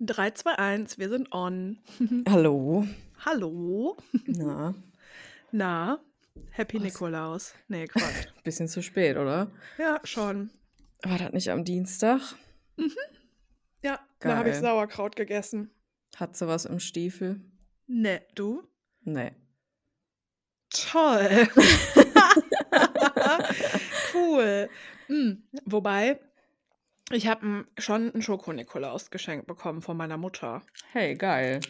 3, 2, 1, wir sind on. Hallo. Hallo. Na, Na, Happy Was? Nikolaus. Nee, Quatsch. bisschen zu spät, oder? ja, schon. War das nicht am Dienstag? Ja, da habe ich Geil. Sauerkraut gegessen. Hat sie was im Stiefel? Ne, du? Nee. Toll. cool. Hm, Wobei, ich habe schon ein Schoko-Nikolaus geschenkt bekommen von meiner Mutter. Hey, geil.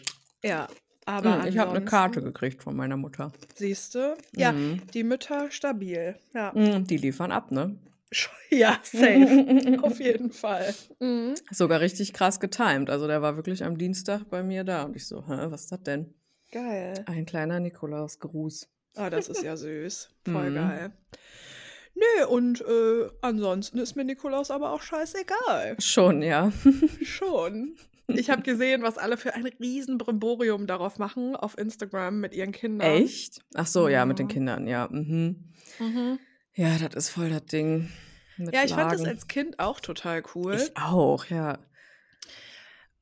Ja, aber Hm, ich habe eine Karte gekriegt von meiner Mutter. Siehst du? Ja, Mhm. die Mütter stabil. Ja, Hm, Die liefern ab, ne? ja safe. Auf jeden Fall. Mhm. Sogar richtig krass getimed. Also der war wirklich am Dienstag bei mir da. Und ich so, hä, was ist das denn? Geil. Ein kleiner Nikolausgruß. Ah, das ist ja süß. Voll Mhm. geil. Nö, und äh, ansonsten ist mir Nikolaus aber auch scheißegal. Schon, ja. Schon. Ich habe gesehen, was alle für ein riesen Brimborium darauf machen auf Instagram mit ihren Kindern. Echt? Ach so, ja, mit den. Kindern, ja. Mhm. Mhm. Ja, das ist voll das Ding. Mit Ja, ich fand das Lagen. als Kind auch total cool. Ich auch, ja.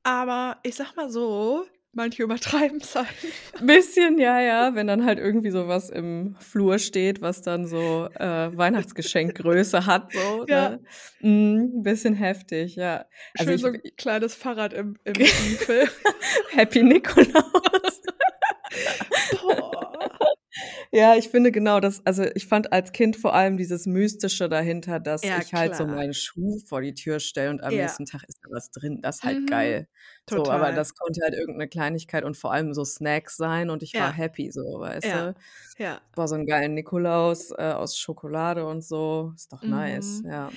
aber ich sag mal so, manche übertreiben es halt. Bisschen, ja, ja, wenn dann halt irgendwie sowas im Flur steht, was dann so äh, Weihnachtsgeschenkgröße hat, so. Ja. Ne? Mm, bisschen heftig, ja. Also Schön ich, so ein kleines Fahrrad im, im Stiefel. Happy Nikolaus. Ja, ich finde genau das, also ich fand als Kind vor allem dieses Mystische dahinter, dass Ja, ich halt so klar. meinen Schuh vor die Tür stelle und am Ja. nächsten Tag ist da was drin. Das ist halt Mhm. geil. So, Total. aber das konnte halt irgendeine Kleinigkeit und vor allem so Snacks sein und ich war Ja. happy, so, weißt du? ja. War so ein geilen Nikolaus äh, aus Schokolade und so. Ist doch nice, Mhm. ja.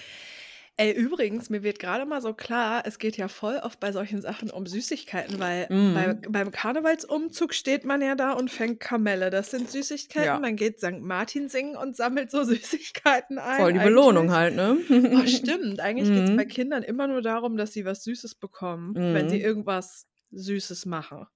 Ey, übrigens, mir wird gerade mal so klar, es geht ja voll oft bei solchen Sachen um Süßigkeiten, weil bei, Mhm. beim Karnevalsumzug steht man ja da und fängt Kamelle. Das sind Süßigkeiten. Ja. Man geht St. Martin singen und sammelt so Süßigkeiten ein. Voll die Belohnung eigentlich. halt, ne? Oh, stimmt. Eigentlich geht es bei Mhm. Kindern immer nur darum, dass sie was Süßes bekommen, wenn sie Mhm. irgendwas Süßes machen.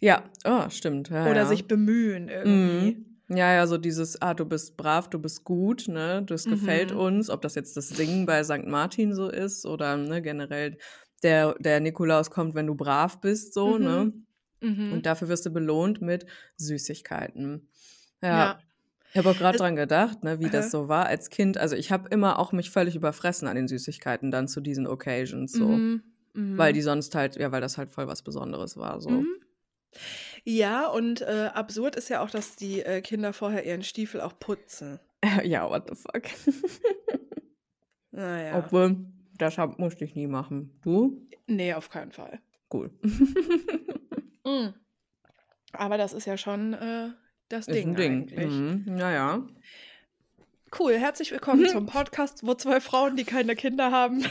Ja, oh, stimmt. Ja, Oder ja. sich bemühen irgendwie. Mhm. Ja, ja, so dieses, ah, du bist brav, du bist gut, ne? Das gefällt Mhm. uns, ob das jetzt das Singen bei St. Martin so ist oder ne, generell der, der Nikolaus kommt, wenn du brav bist, so, ne? Mhm. Und dafür wirst du belohnt mit Süßigkeiten. Ja. Ja. Ich habe auch gerade dran gedacht, ne, wie das so war als Kind. Also ich habe immer auch mich völlig überfressen an den Süßigkeiten dann zu diesen Occasions so. Mhm. Mhm. Weil die sonst halt, ja, weil das halt voll was Besonderes war. So. Mhm. Ja, und äh, absurd ist ja auch, dass die äh, Kinder vorher ihren Stiefel auch putzen. ja, what the fuck. Naja. Obwohl, das hab, musste ich nie machen. Du? Nee, auf keinen Fall. Cool. Mhm. Aber das ist ja schon äh, das Ist Ding, ein Ding. eigentlich. Mhm. Naja. Cool, herzlich willkommen zum Podcast, wo zwei Frauen, die keine Kinder haben,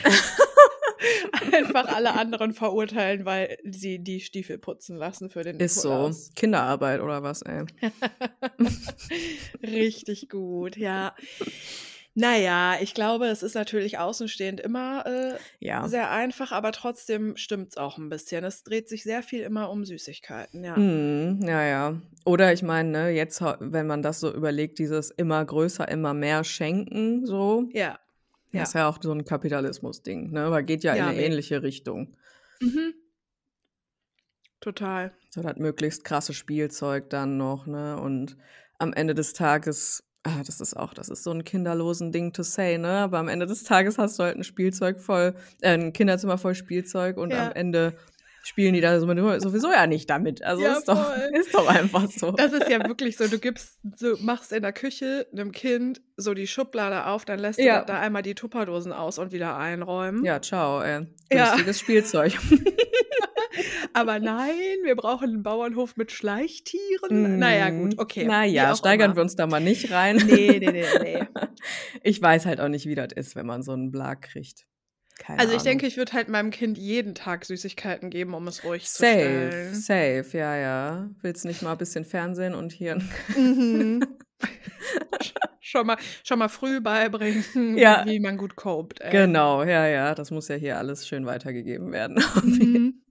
einfach alle anderen verurteilen, weil sie die Stiefel putzen lassen für den Ist so. Nikolaus. Kinderarbeit oder was, ey. Richtig gut, ja. Naja, ich glaube, es ist natürlich außenstehend immer äh, Ja. sehr einfach, aber trotzdem stimmt es auch ein bisschen. Es dreht sich sehr viel immer um Süßigkeiten, ja. Mhm, ja, ja. Oder ich meine, ne, jetzt, wenn man das so überlegt, dieses immer größer, immer mehr schenken, so, Ja. Ja. ist ja auch so ein Kapitalismus-Ding, ne? Aber geht ja, Ja, in eine ähnliche Richtung. Mhm. Total. So das möglichst krasse Spielzeug dann noch, ne? Und am Ende des Tages, ah, das ist auch, das ist so ein kinderlosen Ding to say, ne? Aber am Ende des Tages hast du halt ein Spielzeug voll, äh, ein Kinderzimmer voll Spielzeug und Ja. am Ende spielen die da so- sowieso ja nicht damit. Also Ja, ist, doch, ist doch einfach so. Das ist ja wirklich so, du gibst, so machst in der Küche einem Kind so die Schublade auf, dann lässt Ja. du da einmal die Tupperdosen aus und wieder einräumen. Ja, ciao, ey. Ja. Günstiges Spielzeug. Aber nein, wir brauchen einen Bauernhof mit Schleichtieren. Naja, gut, okay. Naja, steigern immer. wir uns da mal nicht rein. Nee, nee, nee, nee. Ich weiß halt auch nicht, wie das ist, wenn man so einen Blag kriegt. Keine Also ich Ahnung. denke, ich würde halt meinem Kind jeden Tag Süßigkeiten geben, um es ruhig zu Safe, stellen. safe, ja, ja. Willst nicht mal ein bisschen Fernsehen und hier Mhm. schon, mal, schon mal früh beibringen, Ja. wie man gut copt. Ey. Genau, ja, ja. Das muss ja hier alles schön weitergegeben werden. Mhm.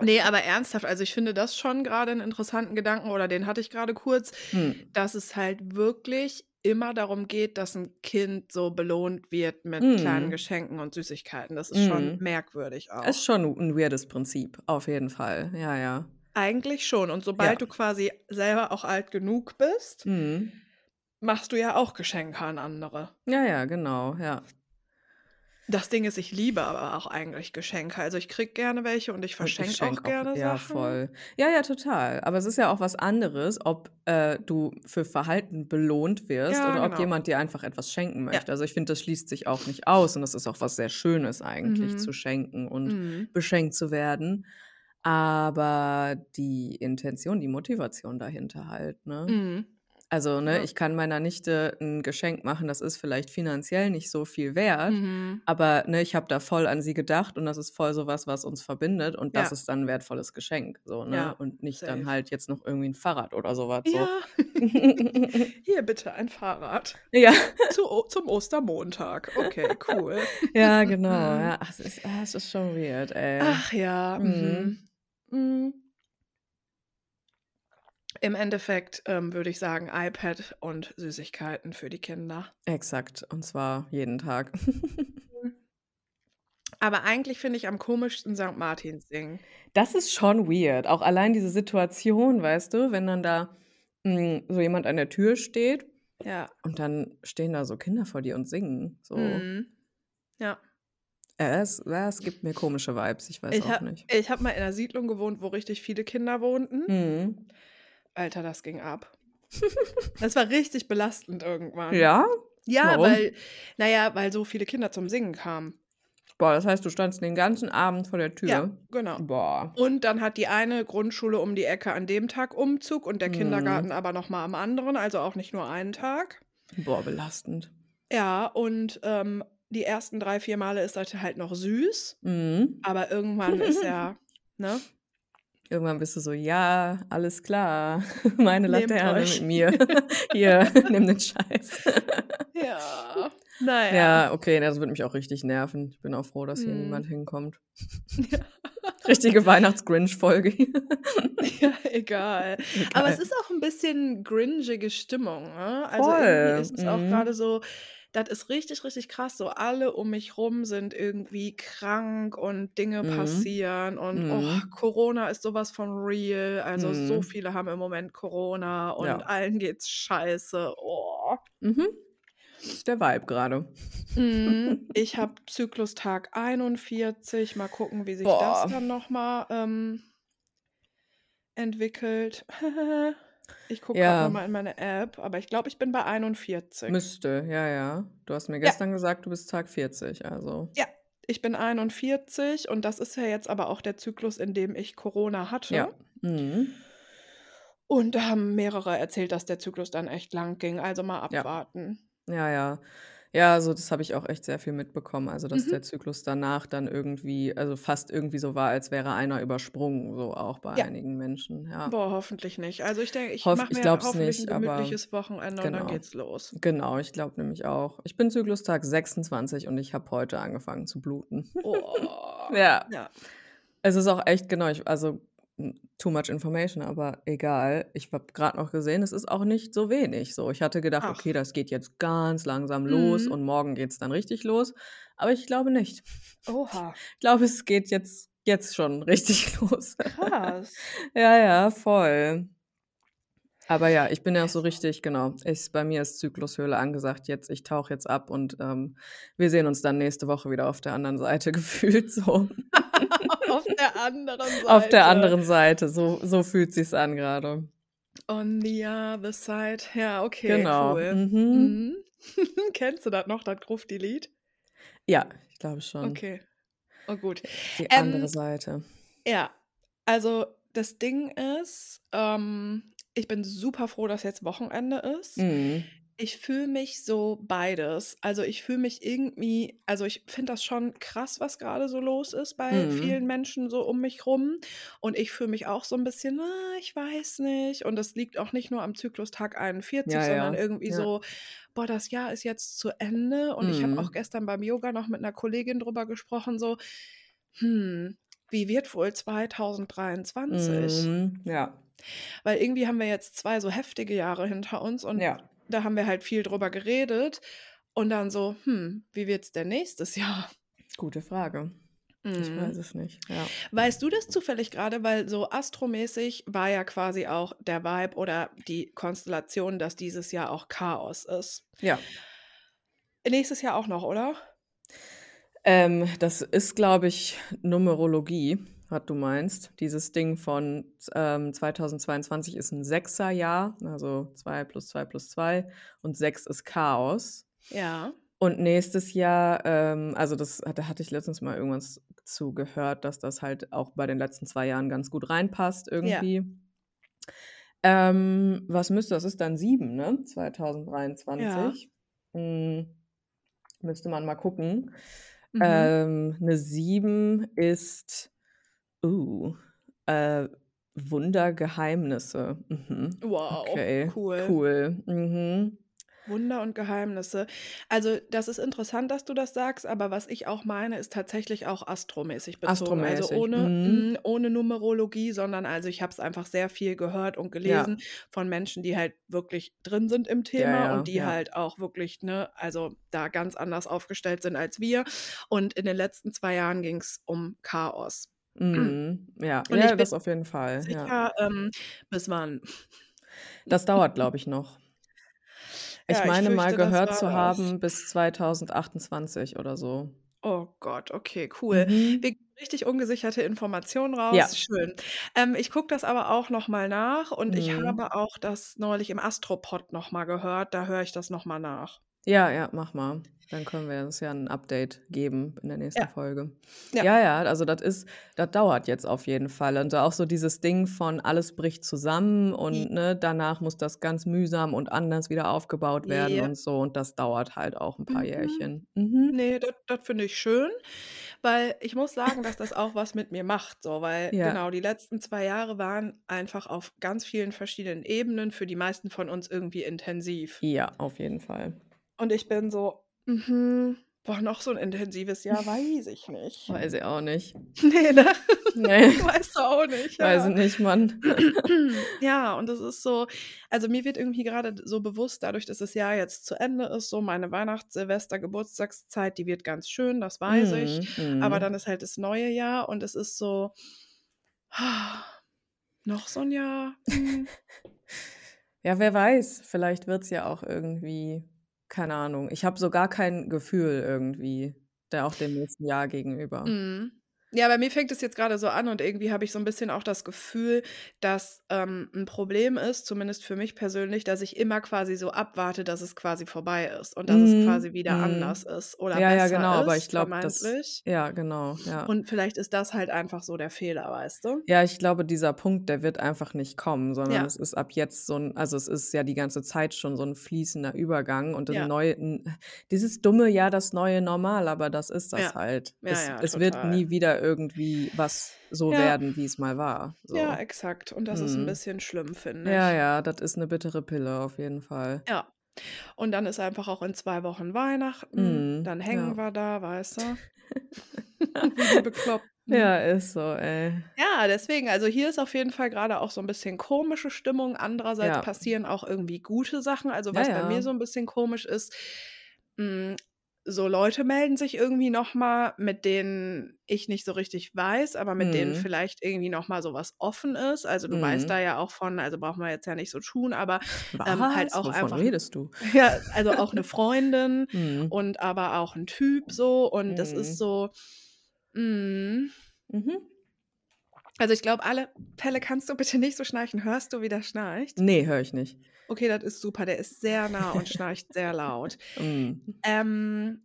Nee, aber ernsthaft, also ich finde das schon gerade einen interessanten Gedanken, oder den hatte ich gerade kurz, Hm. dass es halt wirklich immer darum geht, dass ein Kind so belohnt wird mit kleinen Mhm. Geschenken und Süßigkeiten. Das ist schon Mhm. merkwürdig auch. Ist schon ein weirdes Prinzip, auf jeden Fall. Ja, ja. Eigentlich schon. Und Ja. sobald du quasi selber auch alt genug bist, Mhm. machst du ja auch Geschenke an andere. Ja, ja, genau, ja. Das Ding ist, ich liebe aber auch eigentlich Geschenke. Also ich krieg gerne welche und ich Und ich verschenke auch schenke auch gerne ja, Sachen. voll. Ja, ja, total. Aber es ist ja auch was anderes, ob äh, du für Verhalten belohnt wirst Ja, oder ob genau. jemand dir einfach etwas schenken Ja. möchte. Also ich finde, das schließt sich auch nicht aus und das ist auch was sehr Schönes eigentlich, Mhm. zu schenken und Mhm. beschenkt zu werden. Aber die Intention, die Motivation dahinter halt, ne? Mhm. Also, ne, Ja. ich kann meiner Nichte ein Geschenk machen, das ist vielleicht finanziell nicht so viel wert, Mhm. aber, ne, ich habe da voll an sie gedacht und das ist voll so was, was uns verbindet und das Ja. ist dann 'n wertvolles Geschenk, so, ne? Ja, Und nicht dann safe. halt jetzt noch irgendwie ein Fahrrad oder so was, so. Ja. Hier bitte ein Fahrrad. Ja. Zu, zum Ostermontag. Okay, cool. Ja, genau, Mhm. ja. Ach, es ist ah, es ist schon weird, ey. Ach ja. Mhm. Mhm. Im Endeffekt ähm, würde ich sagen, iPad und Süßigkeiten für die Kinder. Exakt, und zwar jeden Tag. Aber eigentlich finde ich am komischsten St. Martins Ding. Das ist schon weird. Auch allein diese Situation, weißt du, wenn dann da, hm, so jemand an der Tür steht Ja. und dann stehen da so Kinder vor dir und singen, so. Mhm. Ja. Es es gibt mir komische Vibes, ich weiß Ich auch habe nicht. ich hab mal in einer Siedlung gewohnt, wo richtig viele Kinder wohnten. Mhm. Alter, das ging ab. Das war richtig belastend irgendwann. Ja? Ja, Warum? weil, naja, weil so viele Kinder zum Singen kamen. Boah, das heißt, du standst den ganzen Abend vor der Ja, Tür? genau. Boah. Und dann hat die eine Grundschule um die Ecke an dem Tag Umzug und der Mhm. Kindergarten aber nochmal am anderen, also auch nicht nur einen Tag. Boah, belastend. Ja, und ähm, die ersten drei, vier Male ist das halt noch süß, Mhm. aber irgendwann ist ja, ne? Irgendwann bist du so: „Ja, alles klar, meine Laterne mit mir. Hier, nimm den Scheiß.“ Ja. Naja. Ja, okay, das würde mich auch richtig nerven. Ich bin auch froh, dass hier Mhm. niemand hinkommt. Ja. Richtige Weihnachts-Grinch-Folge hier. Ja, egal. Aber es Egal. ist auch ein bisschen gringige Stimmung, ne? Also Voll, ist es auch mhm. gerade so, das ist richtig, richtig krass. So alle um mich rum sind irgendwie krank und Dinge Mhm. passieren und oh, Mhm. Corona ist sowas von real. Also so Mhm. viele haben im Moment Corona und Ja. allen geht's scheiße. Oh. Mhm. Das ist der Vibe grade. Mhm. Ich habe Zyklustag 41. Mal gucken, wie sich Boah. das dann noch mal, ähm, entwickelt. Ich gucke Ja. noch mal in meine App, aber ich glaube, ich bin bei 41. Müsste, ja, ja. Du hast mir Ja. gestern gesagt, du bist Tag 40, also Ja, ich bin 41 und das ist ja jetzt aber auch der Zyklus, in dem ich Corona hatte. Ja. Mhm. Und da haben mehrere erzählt, dass der Zyklus dann echt lang ging. Also mal Ja. abwarten. Ja, ja. Ja, also das habe ich auch echt sehr viel mitbekommen. Also, dass Mhm. der Zyklus danach dann irgendwie also fast irgendwie so war, als wäre einer übersprungen, so auch bei Ja. einigen Menschen, ja. Boah, hoffentlich nicht. Also ich denke, ich Hoff mache ich mir glaube es hoffentlich nicht, ein aber gemütliches Wochenende und dann genau. geht's los. Genau, ich glaube nämlich auch. Ich bin Zyklustag 26 und ich habe heute angefangen zu bluten. Oh. Ja. Ja. Es ist auch echt genau, ich also too much information, aber egal. Ich habe grad noch gesehen, es ist auch nicht so wenig so. Ich hatte gedacht: Ach. „Okay, das geht jetzt ganz langsam los Mhm. und morgen geht's dann richtig los.“ Aber ich glaube nicht. Oha. Ich glaube, es geht jetzt jetzt schon richtig los. Krass. Ja, ja, voll. Aber ja, ich bin ja so richtig genau. Ich bei mir ist Zyklushöhle angesagt jetzt. Ich tauche jetzt ab und, ähm, wir sehen uns dann nächste Woche wieder auf der anderen Seite gefühlt so. Auf der anderen Seite. Auf der anderen Seite, so so fühlt sich's an grade. On the other side. Ja, okay, Genau. cool. Mhm. Mhm. Kennst du das noch, das Grufti-Lied? Ja, ich glaube schon. Okay. Oh gut. Die andere Ähm, Seite. ja, also das Ding ist, ähm, ich bin super froh, dass jetzt Wochenende ist. Mhm. Ich fühle mich so beides. Also ich fühle mich irgendwie, also ich finde das schon krass, was gerade so los ist bei Mhm. vielen Menschen so um mich rum. Und ich fühle mich auch so ein bisschen, ah, ich weiß nicht. Und das liegt auch nicht nur am Zyklustag 41, Ja, sondern ja. irgendwie Ja. so, boah, das Jahr ist jetzt zu Ende. Und ich habe auch Mhm. gestern beim Yoga noch mit einer Kollegin drüber gesprochen, so, hm, wie wird wohl 2023? Mhm. Ja. Weil irgendwie haben wir jetzt zwei so heftige Jahre hinter uns und Ja. da haben wir halt viel drüber geredet. Und dann so, hm, wie wird's denn nächstes Jahr? Gute Frage. Ich Mhm. weiß es nicht. Ja. Weißt du das zufällig gerade, weil so astromäßig war ja quasi auch der Vibe oder die Konstellation, dass dieses Jahr auch Chaos ist. Ja. Nächstes Jahr auch noch, oder? Ähm, das ist, glaube ich, Numerologie, was du meinst. Dieses Ding von ähm, 2022 ist ein Sechserjahr, also 2 plus 2 plus 2 und 6 ist Chaos. Ja. Und nächstes Jahr, ähm, also das da hatte ich letztens mal irgendwas zu gehört, dass das halt auch bei den letzten zwei Jahren ganz gut reinpasst Ja. irgendwie. Ähm, was müsste das? Ist dann sieben, ne? 2023. Hm, müsste man mal gucken. Mhm. Ähm, eine 7 ist, uh, äh, Wundergeheimnisse. Mhm. Wow, Okay, cool. cool. Mhm. Wunder und Geheimnisse. Also, das ist interessant, dass du das sagst, aber was ich auch meine, ist tatsächlich auch astromäßig bezogen. Also Astromäßig. ohne, Mhm. mm, ohne Numerologie, sondern also ich habe es einfach sehr viel gehört und Ja. gelesen von Menschen, die halt wirklich drin sind im Ja, Thema ja, und die ja. halt auch wirklich, ne, also da ganz anders aufgestellt sind als wir. Und in den letzten zwei Jahren ging es um Chaos. Mhm. Ja, Und ja, ich das auf jeden Fall. Ja. sicher, ähm, bis wann? Das dauert, glaube ich, noch. Ich Ja, ich meine mal fürchte, das gehört zu haben bis 2028 oder so. Oh Gott, okay, cool. Mhm. Wir geben richtig ungesicherte Informationen Ja. raus. Schön. Ähm, ich gucke das aber auch noch mal nach und ich Mhm. habe auch das neulich im Astropod noch mal gehört. Da höre ich das noch mal nach. Ja, ja, mach mal. Dann können wir uns ja ein Update geben in der nächsten Ja. Folge. Ja. Ja, ja, also das ist das dauert jetzt auf jeden Fall. Und auch so dieses Ding von alles bricht zusammen und, ne, danach muss das ganz mühsam und anders wieder aufgebaut werden Ja. und so und das dauert halt auch 'n paar Mhm. Jährchen. Mhm. Ne, das finde ich schön, weil ich muss sagen, dass das auch was mit mir macht so, weil Ja. genau, die letzten 2 Jahre waren einfach auf ganz vielen verschiedenen Ebenen für die meisten von uns irgendwie intensiv. Ja, auf jeden Fall. Und ich bin so, mhm, boah, noch so 'n intensives Jahr, weiß ich nicht. Weiß ich auch nicht. Ne, ne? Ne. Weißt du auch nicht, Weiß ich ja. nicht, Mann. Ja, und das ist so also mir wird irgendwie grade so bewusst, dadurch, dass das Jahr jetzt zu Ende ist, so meine Weihnachts-, Silvester-, Geburtstagszeit, die wird ganz schön, das weiß ich. Mhm, Aber mhm. dann ist halt das neue Jahr und es ist so noch so 'n Jahr, hm. Ja, wer weiß, vielleicht wird's ja auch irgendwie keine Ahnung. Ich habe so gar kein Gefühl irgendwie, da auch dem nächsten Jahr gegenüber. Mhm. Ja, bei mir fängt es jetzt grade so an und irgendwie habe ich so 'n bisschen auch das Gefühl, dass, ähm, 'n Problem ist, zumindest für mich persönlich, dass ich immer quasi so abwarte, dass es quasi vorbei ist und dass es Mhm, quasi wieder mhm. anders ist oder Ja, ja, besser genau, aber ich ist, glaube, das ja, genau, ja. Und vielleicht ist das halt einfach so der Fehler, weißt du? Ja, ich glaube, dieser Punkt, der wird einfach nicht kommen, sondern Ja. es ist ab jetzt so 'n also, es ist ja die ganze Zeit schon so 'n fließender Übergang und 'n Ja. neu 'n dieses dumme Jahr, das neue Normal, aber das ist das Ja. halt. Ja, Es ja, es wird nie wieder irgendwie was so Ja. werden, wie's mal war, Ja, so. exakt. Und das ist 'n Mhm. bisschen schlimm, finde Ja, ich. ja, das ist 'ne bittere Pille auf jeden Fall. Ja. Und dann ist einfach auch in 2 Wochen Weihnachten, Mhm, dann hängen ja. wir da, weißt du? Wie die Bekloppten. Ja, ist so, ey. Ja, deswegen, also hier ist auf jeden Fall grade auch so 'n bisschen komische Stimmung. Andererseits Ja. passieren auch irgendwie gute Sachen. Also, Ja, was bei mir ja. so 'n bisschen komisch ist, hm, so Leute melden sich irgendwie noch mal, mit denen ich nicht so richtig weiß, aber mit denen Mhm. vielleicht irgendwie noch mal so was offen ist. Also, du weißt da Mhm. ja auch von also brauchen wir jetzt ja nicht so tun, aber, ähm, halt auch Wovon einfach redest du? ja, also auch 'ne Freundin Mhm. und aber auch 'n Typ so und das ist Mhm. so mhm. Mhm. Also, ich glaube, alle Pelle, kannst du bitte nicht so schnarchen? Hörst du, wie der schnarcht? Ne, höre ich nicht. Okay, das ist super. Der ist sehr nah und schnarcht sehr laut. Mhm. Ähm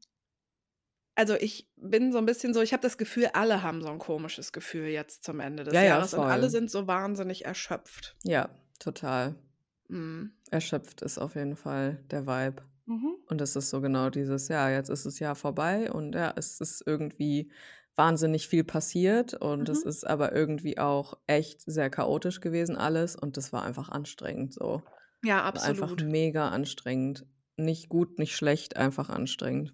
also, ich bin so 'n bisschen so ich habe das Gefühl, alle haben so 'n komisches Gefühl jetzt zum Ende des Ja, ja, Jahres und alle sind so wahnsinnig erschöpft. Ja, total. Mhm. Erschöpft ist auf jeden Fall der Vibe. Mhm. Und das ist so genau dieses: „Ja, jetzt ist das Jahr vorbei und ja, es ist irgendwie wahnsinnig viel passiert und es Mhm. ist aber irgendwie auch echt sehr chaotisch gewesen alles und das war einfach anstrengend so.“ Ja, War einfach absolut. mega anstrengend. Nicht gut, nicht schlecht, einfach anstrengend.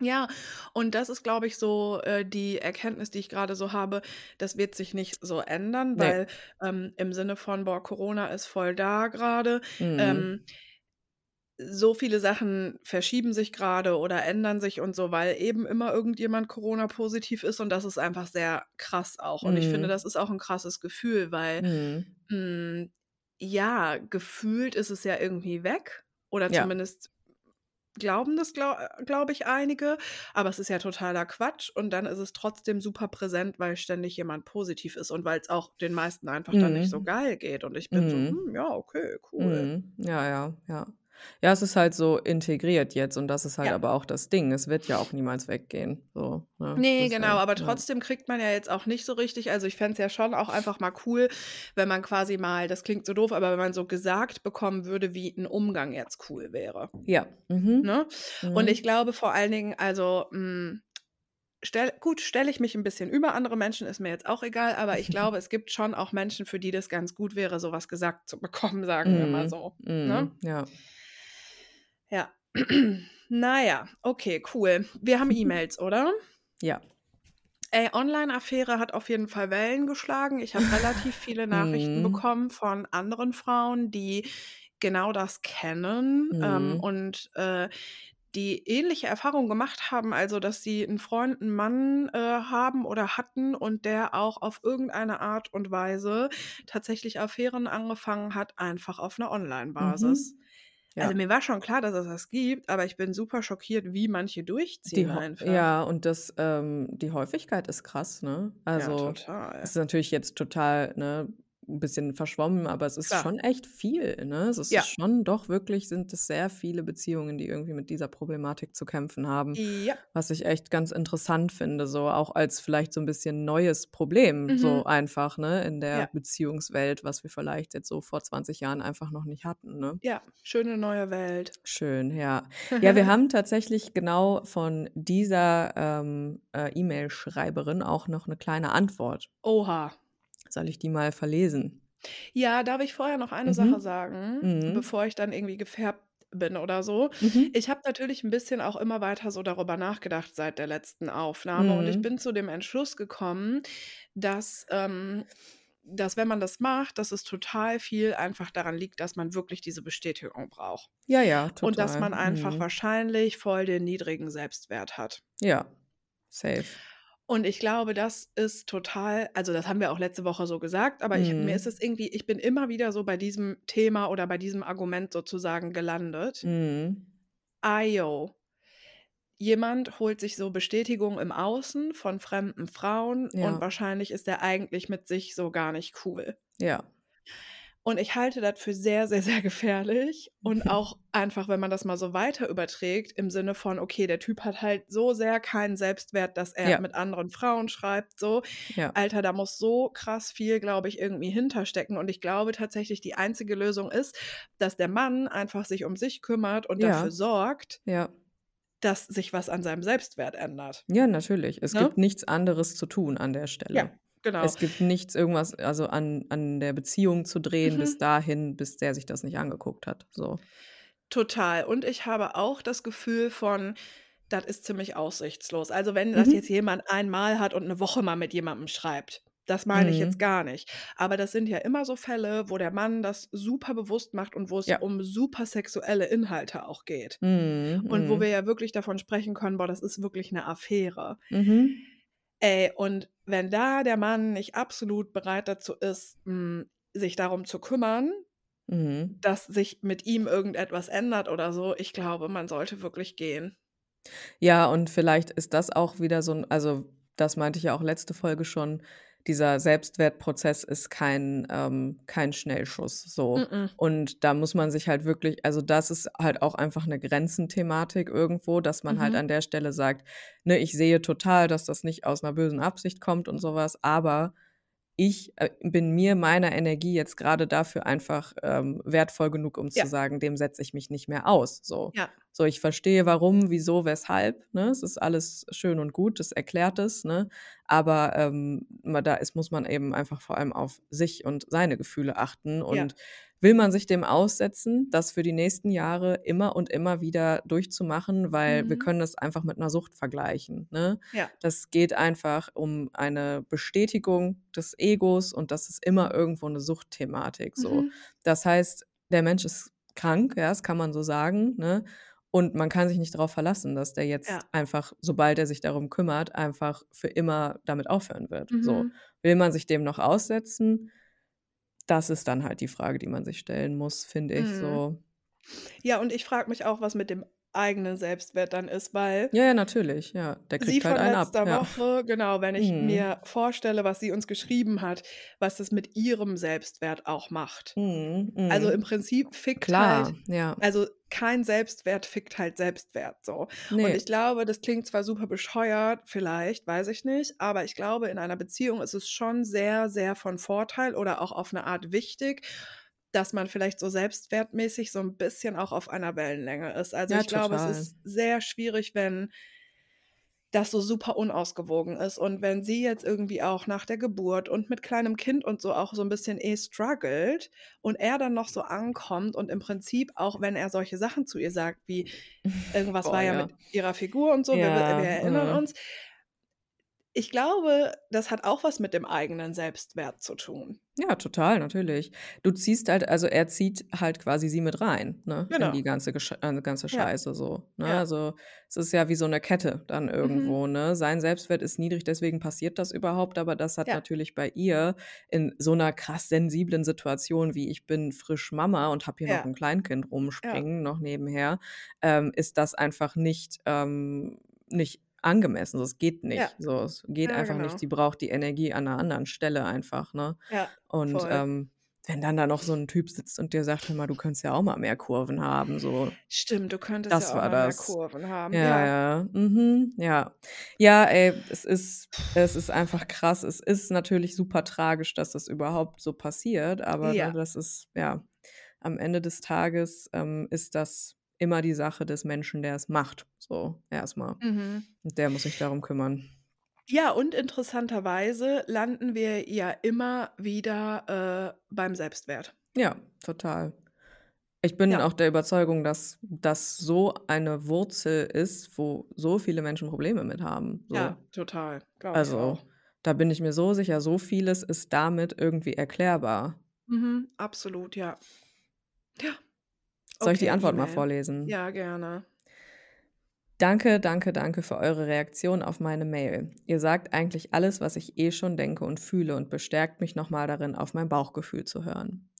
Ja, und das ist, glaube ich, so, äh, die Erkenntnis, die ich grade so habe, das wird sich nicht so ändern, Ne. weil, ähm, im Sinne von: „Boah, Corona ist voll da grade.“ Mhm. Ähm so viele Sachen verschieben sich gerade oder ändern sich und so, weil eben immer irgendjemand Corona-positiv ist und das ist einfach sehr krass auch. Und ich finde, Mhm. das ist auch ein krasses Gefühl, weil Mhm. hm, ja, gefühlt ist es ja irgendwie weg oder Ja. zumindest glauben das, glaube glaub ich, einige, aber es ist ja totaler Quatsch und dann ist es trotzdem super präsent, weil ständig jemand positiv ist und weil es auch den meisten einfach dann nicht so Mhm. geil geht und ich bin so: Mhm. „Hm, ja, okay, cool.“ Mhm. Ja, ja, ja. Ja, es ist halt so integriert jetzt und das ist halt Ja. aber auch das Ding. Es wird ja auch niemals weggehen, so, ne? Ne, ist genau, ja aber ja. trotzdem kriegt man ja jetzt auch nicht so richtig also, ich fände es ja schon auch einfach mal cool, wenn man quasi mal das klingt so doof, aber wenn man so gesagt bekommen würde, wie 'n Umgang jetzt cool wäre, Ja. Mhm. ne? Und ich Mhm. glaube vor allen Dingen also, hm, stell gut, stelle ich mich 'n bisschen über andere Menschen, ist mir jetzt auch egal, aber ich glaube, es gibt schon auch Menschen, für die das ganz gut wäre, so was gesagt zu bekommen, sagen wir mal Mhm. so, ne? Mhm. Ja. Ja. Na ja, okay, cool. Wir haben E-Mails, oder? Ja. Ey, Online-Affäre hat auf jeden Fall Wellen geschlagen. Ich habe relativ viele Nachrichten Mhm. bekommen von anderen Frauen, die genau das kennen, ähm, Mhm. und, äh, die ähnliche Erfahrungen gemacht haben, also, dass sie 'n Freund 'n Mann, äh, haben oder hatten und der auch auf irgendeine Art und Weise tatsächlich Affären angefangen hat, einfach auf 'ner Online-Basis. Mhm. Also, Ja. mir war schon klar, dass es das gibt, aber ich bin super schockiert, wie manche durchziehen einfach. ja, und das ähm, die Häufigkeit ist krass, ne? Ja, Also, total. es ist natürlich jetzt total, ne, 'n bisschen verschwommen, aber es ist Klar. schon echt viel, ne? Es ist Ja. schon doch wirklich sind es sehr viele Beziehungen, die irgendwie mit dieser Problematik zu kämpfen haben, Ja. was ich echt ganz interessant finde, so auch als vielleicht so 'n bisschen neues Problem so Mhm. einfach, ne, in der Ja. Beziehungswelt, was wir vielleicht jetzt so vor 20 Jahren einfach noch nicht hatten, ne? Ja, schöne neue Welt. Schön, ja. Ja, wir haben tatsächlich genau von dieser, ähm, äh, E-Mail-Schreiberin auch noch 'ne kleine Antwort. Oha. Soll ich die mal verlesen? Ja, darf ich vorher noch eine Sache Mhm. sagen, Mhm. bevor ich dann irgendwie gefärbt bin oder so? Mhm. Ich habe natürlich 'n bisschen auch immer weiter so darüber nachgedacht seit der letzten Aufnahme und ich Mhm. bin zu dem Entschluss gekommen, dass, ähm dass wenn man das macht, dass es total viel einfach daran liegt, dass man wirklich diese Bestätigung braucht. Ja, ja, Und dass total. man einfach Mhm. wahrscheinlich voll den niedrigen Selbstwert hat. Ja, safe. Und ich glaube, das ist total also, das haben wir auch letzte Woche so gesagt, aber ich mir ist Mhm. es irgendwie ich bin immer wieder so bei diesem Thema oder bei diesem Argument sozusagen gelandet. Mhm. Ah, jo. Jemand holt sich so Bestätigung im Außen von fremden Frauen und Ja. wahrscheinlich ist der eigentlich mit sich so gar nicht cool. Ja. Und ich halte das für sehr, sehr, sehr gefährlich und auch einfach, wenn man das mal so weiter überträgt im Sinne von: „Okay, der Typ hat halt so sehr keinen Selbstwert, dass er Ja. mit anderen Frauen schreibt“, so. Ja. Alter, da muss so krass viel, glaube ich, irgendwie hinterstecken und ich glaube tatsächlich, die einzige Lösung ist, dass der Mann einfach sich um sich kümmert und dafür Ja. sorgt Ja. dass sich was an seinem Selbstwert ändert. Ja, natürlich. Es Ne? gibt nichts anderes zu tun an der Ja, Stelle. Genau. Es gibt nichts irgendwas also, an an der Beziehung zu drehen bis Mhm. dahin, bis der sich das nicht angeguckt hat, so. Total. Und ich habe auch das Gefühl von, das ist ziemlich aussichtslos. Also, wenn das jetzt Mhm. jemand einmal hat und 'ne Woche mal mit jemandem schreibt, das meine ich jetzt Mhm. gar nicht. Aber das sind ja immer so Fälle, wo der Mann das super bewusst macht und wo es Ja. um super sexuelle Inhalte auch geht. Mhm, Und wo mhm. wir ja wirklich davon sprechen können: „Boah, das ist wirklich 'ne Affäre.“ Mhm. Ey, und wenn da der Mann nicht absolut bereit dazu ist, hm, sich darum zu kümmern, Mhm. dass sich mit ihm irgendetwas ändert oder so, ich glaube, man sollte wirklich gehen. Ja, und vielleicht ist das auch wieder so 'n also, das meinte ich ja auch letzte Folge schon, dieser Selbstwertprozess ist kein ähm, kein Schnellschuss so. Mm-mm. Und da muss man sich halt wirklich also, das ist halt auch einfach 'ne Grenzenthematik irgendwo, dass man halt Mhm. an der Stelle sagt: „Ne, ich sehe total, dass das nicht aus 'ner bösen Absicht kommt und so was, aber ich, äh, bin mir meiner Energie jetzt grade dafür einfach, ähm, wertvoll genug, um Ja. zu sagen, dem setze ich mich nicht mehr aus“, so. Ja. So, ich verstehe warum, wieso, weshalb, ne? Es ist alles schön und gut, das erklärt es, ne? Aber, ähm, da ist muss man eben einfach vor allem auf sich und seine Gefühle achten. Ja. Und will man sich dem aussetzen, das für die nächsten Jahre immer und immer wieder durchzumachen, weil wir Mhm. können das einfach mit 'ner Sucht vergleichen, ne? Ja. Das geht einfach um eine Bestätigung des Egos und das ist immer irgendwo 'ne Suchtthematik so. Mhm. Das heißt, der Mensch ist krank, ja, das kann man so sagen, ne? Und man kann sich nicht darauf verlassen, dass der jetzt Ja. einfach, sobald er sich darum kümmert, einfach für immer damit aufhören wird. So. Mhm. Will man sich dem noch aussetzen? Das ist dann halt die Frage, die man sich stellen muss, finde ich Mhm. so. Ja, und ich frage mich auch, was mit dem eigenen Selbstwert dann ist, weil Ja, ja, natürlich, ja. Der sie kriegt halt von einen ab, letzter ja. Woche, genau, wenn ich Mhm. mir vorstelle, was sie uns geschrieben hat, was das mit ihrem Selbstwert auch macht. Mhm, Also mhm. im Prinzip fickt Klar, halt, ja. also kein Selbstwert fickt halt Selbstwert so. Und Ne. ich glaube, das klingt zwar super bescheuert, vielleicht, weiß ich nicht, aber ich glaube, in einer Beziehung ist es schon sehr, sehr von Vorteil oder auch auf eine Art wichtig, dass man vielleicht so selbstwertmäßig so ein bisschen auch auf einer Wellenlänge ist. Also Ja, ich glaube, es total. ist sehr schwierig, wenn das so super unausgewogen ist. Und wenn sie jetzt irgendwie auch nach der Geburt und mit kleinem Kind und so auch so ein bisschen eh struggelt und er dann noch so ankommt und im Prinzip auch, wenn er solche Sachen zu ihr sagt, wie irgendwas Boah, war ja ja. mit ihrer Figur und so, wir, Ja, wir erinnern äh. uns. Ich glaube, das hat auch was mit dem eigenen Selbstwert zu tun. Ja, total, natürlich. Du ziehst halt, also er zieht halt quasi sie mit rein, ne, in Genau. die ganze, Gesch äh, ganze Ja. Scheiße so. Ne? Ja. Also es ist ja wie so eine Kette dann Mhm. irgendwo, ne? Sein Selbstwert ist niedrig, deswegen passiert das überhaupt, aber das hat Ja. natürlich bei ihr in so einer krass sensiblen Situation wie ich bin frisch Mama und habe hier noch Ja. ein Kleinkind rumspringen, noch nebenher, ähm, ist das einfach nicht, ähm, nicht angemessen. So, es geht Ja. nicht. So, es geht Ja, einfach genau. nicht. Sie braucht die Energie an einer anderen Stelle einfach, ne? Ja, Und ähm, wenn dann da noch so ein Typ sitzt und dir sagt, hör mal, du könntest ja auch mal mehr Kurven haben, so. Stimmt, du könntest Das ja auch mal mehr das. Kurven haben. Ja, Ja. ja, mhm, ja. Ja, ey, es ist, es ist einfach krass. Es ist natürlich super tragisch, dass das überhaupt so passiert, aber ne, Ja. das ist, ja, am Ende des Tages ähm, ist das immer die Sache des Menschen, der es macht. So, erstmal. Mhm. Und der muss sich darum kümmern. Ja, und interessanterweise landen wir ja immer wieder äh, beim Selbstwert. Ja, total. Ich bin Ja. auch der Überzeugung, dass das so eine Wurzel ist, wo so viele Menschen Probleme mit haben. So. Ja, total. Glaube ich Also, da bin ich mir so sicher, so vieles ist damit irgendwie erklärbar. Mhm, absolut, ja. Ja. Soll ich die Antwort mal vorlesen? Ja, gerne. Danke, danke, danke für eure Reaktion auf meine Mail. Ihr sagt eigentlich alles, was ich eh schon denke und fühle und bestärkt mich nochmal darin, auf mein Bauchgefühl zu hören.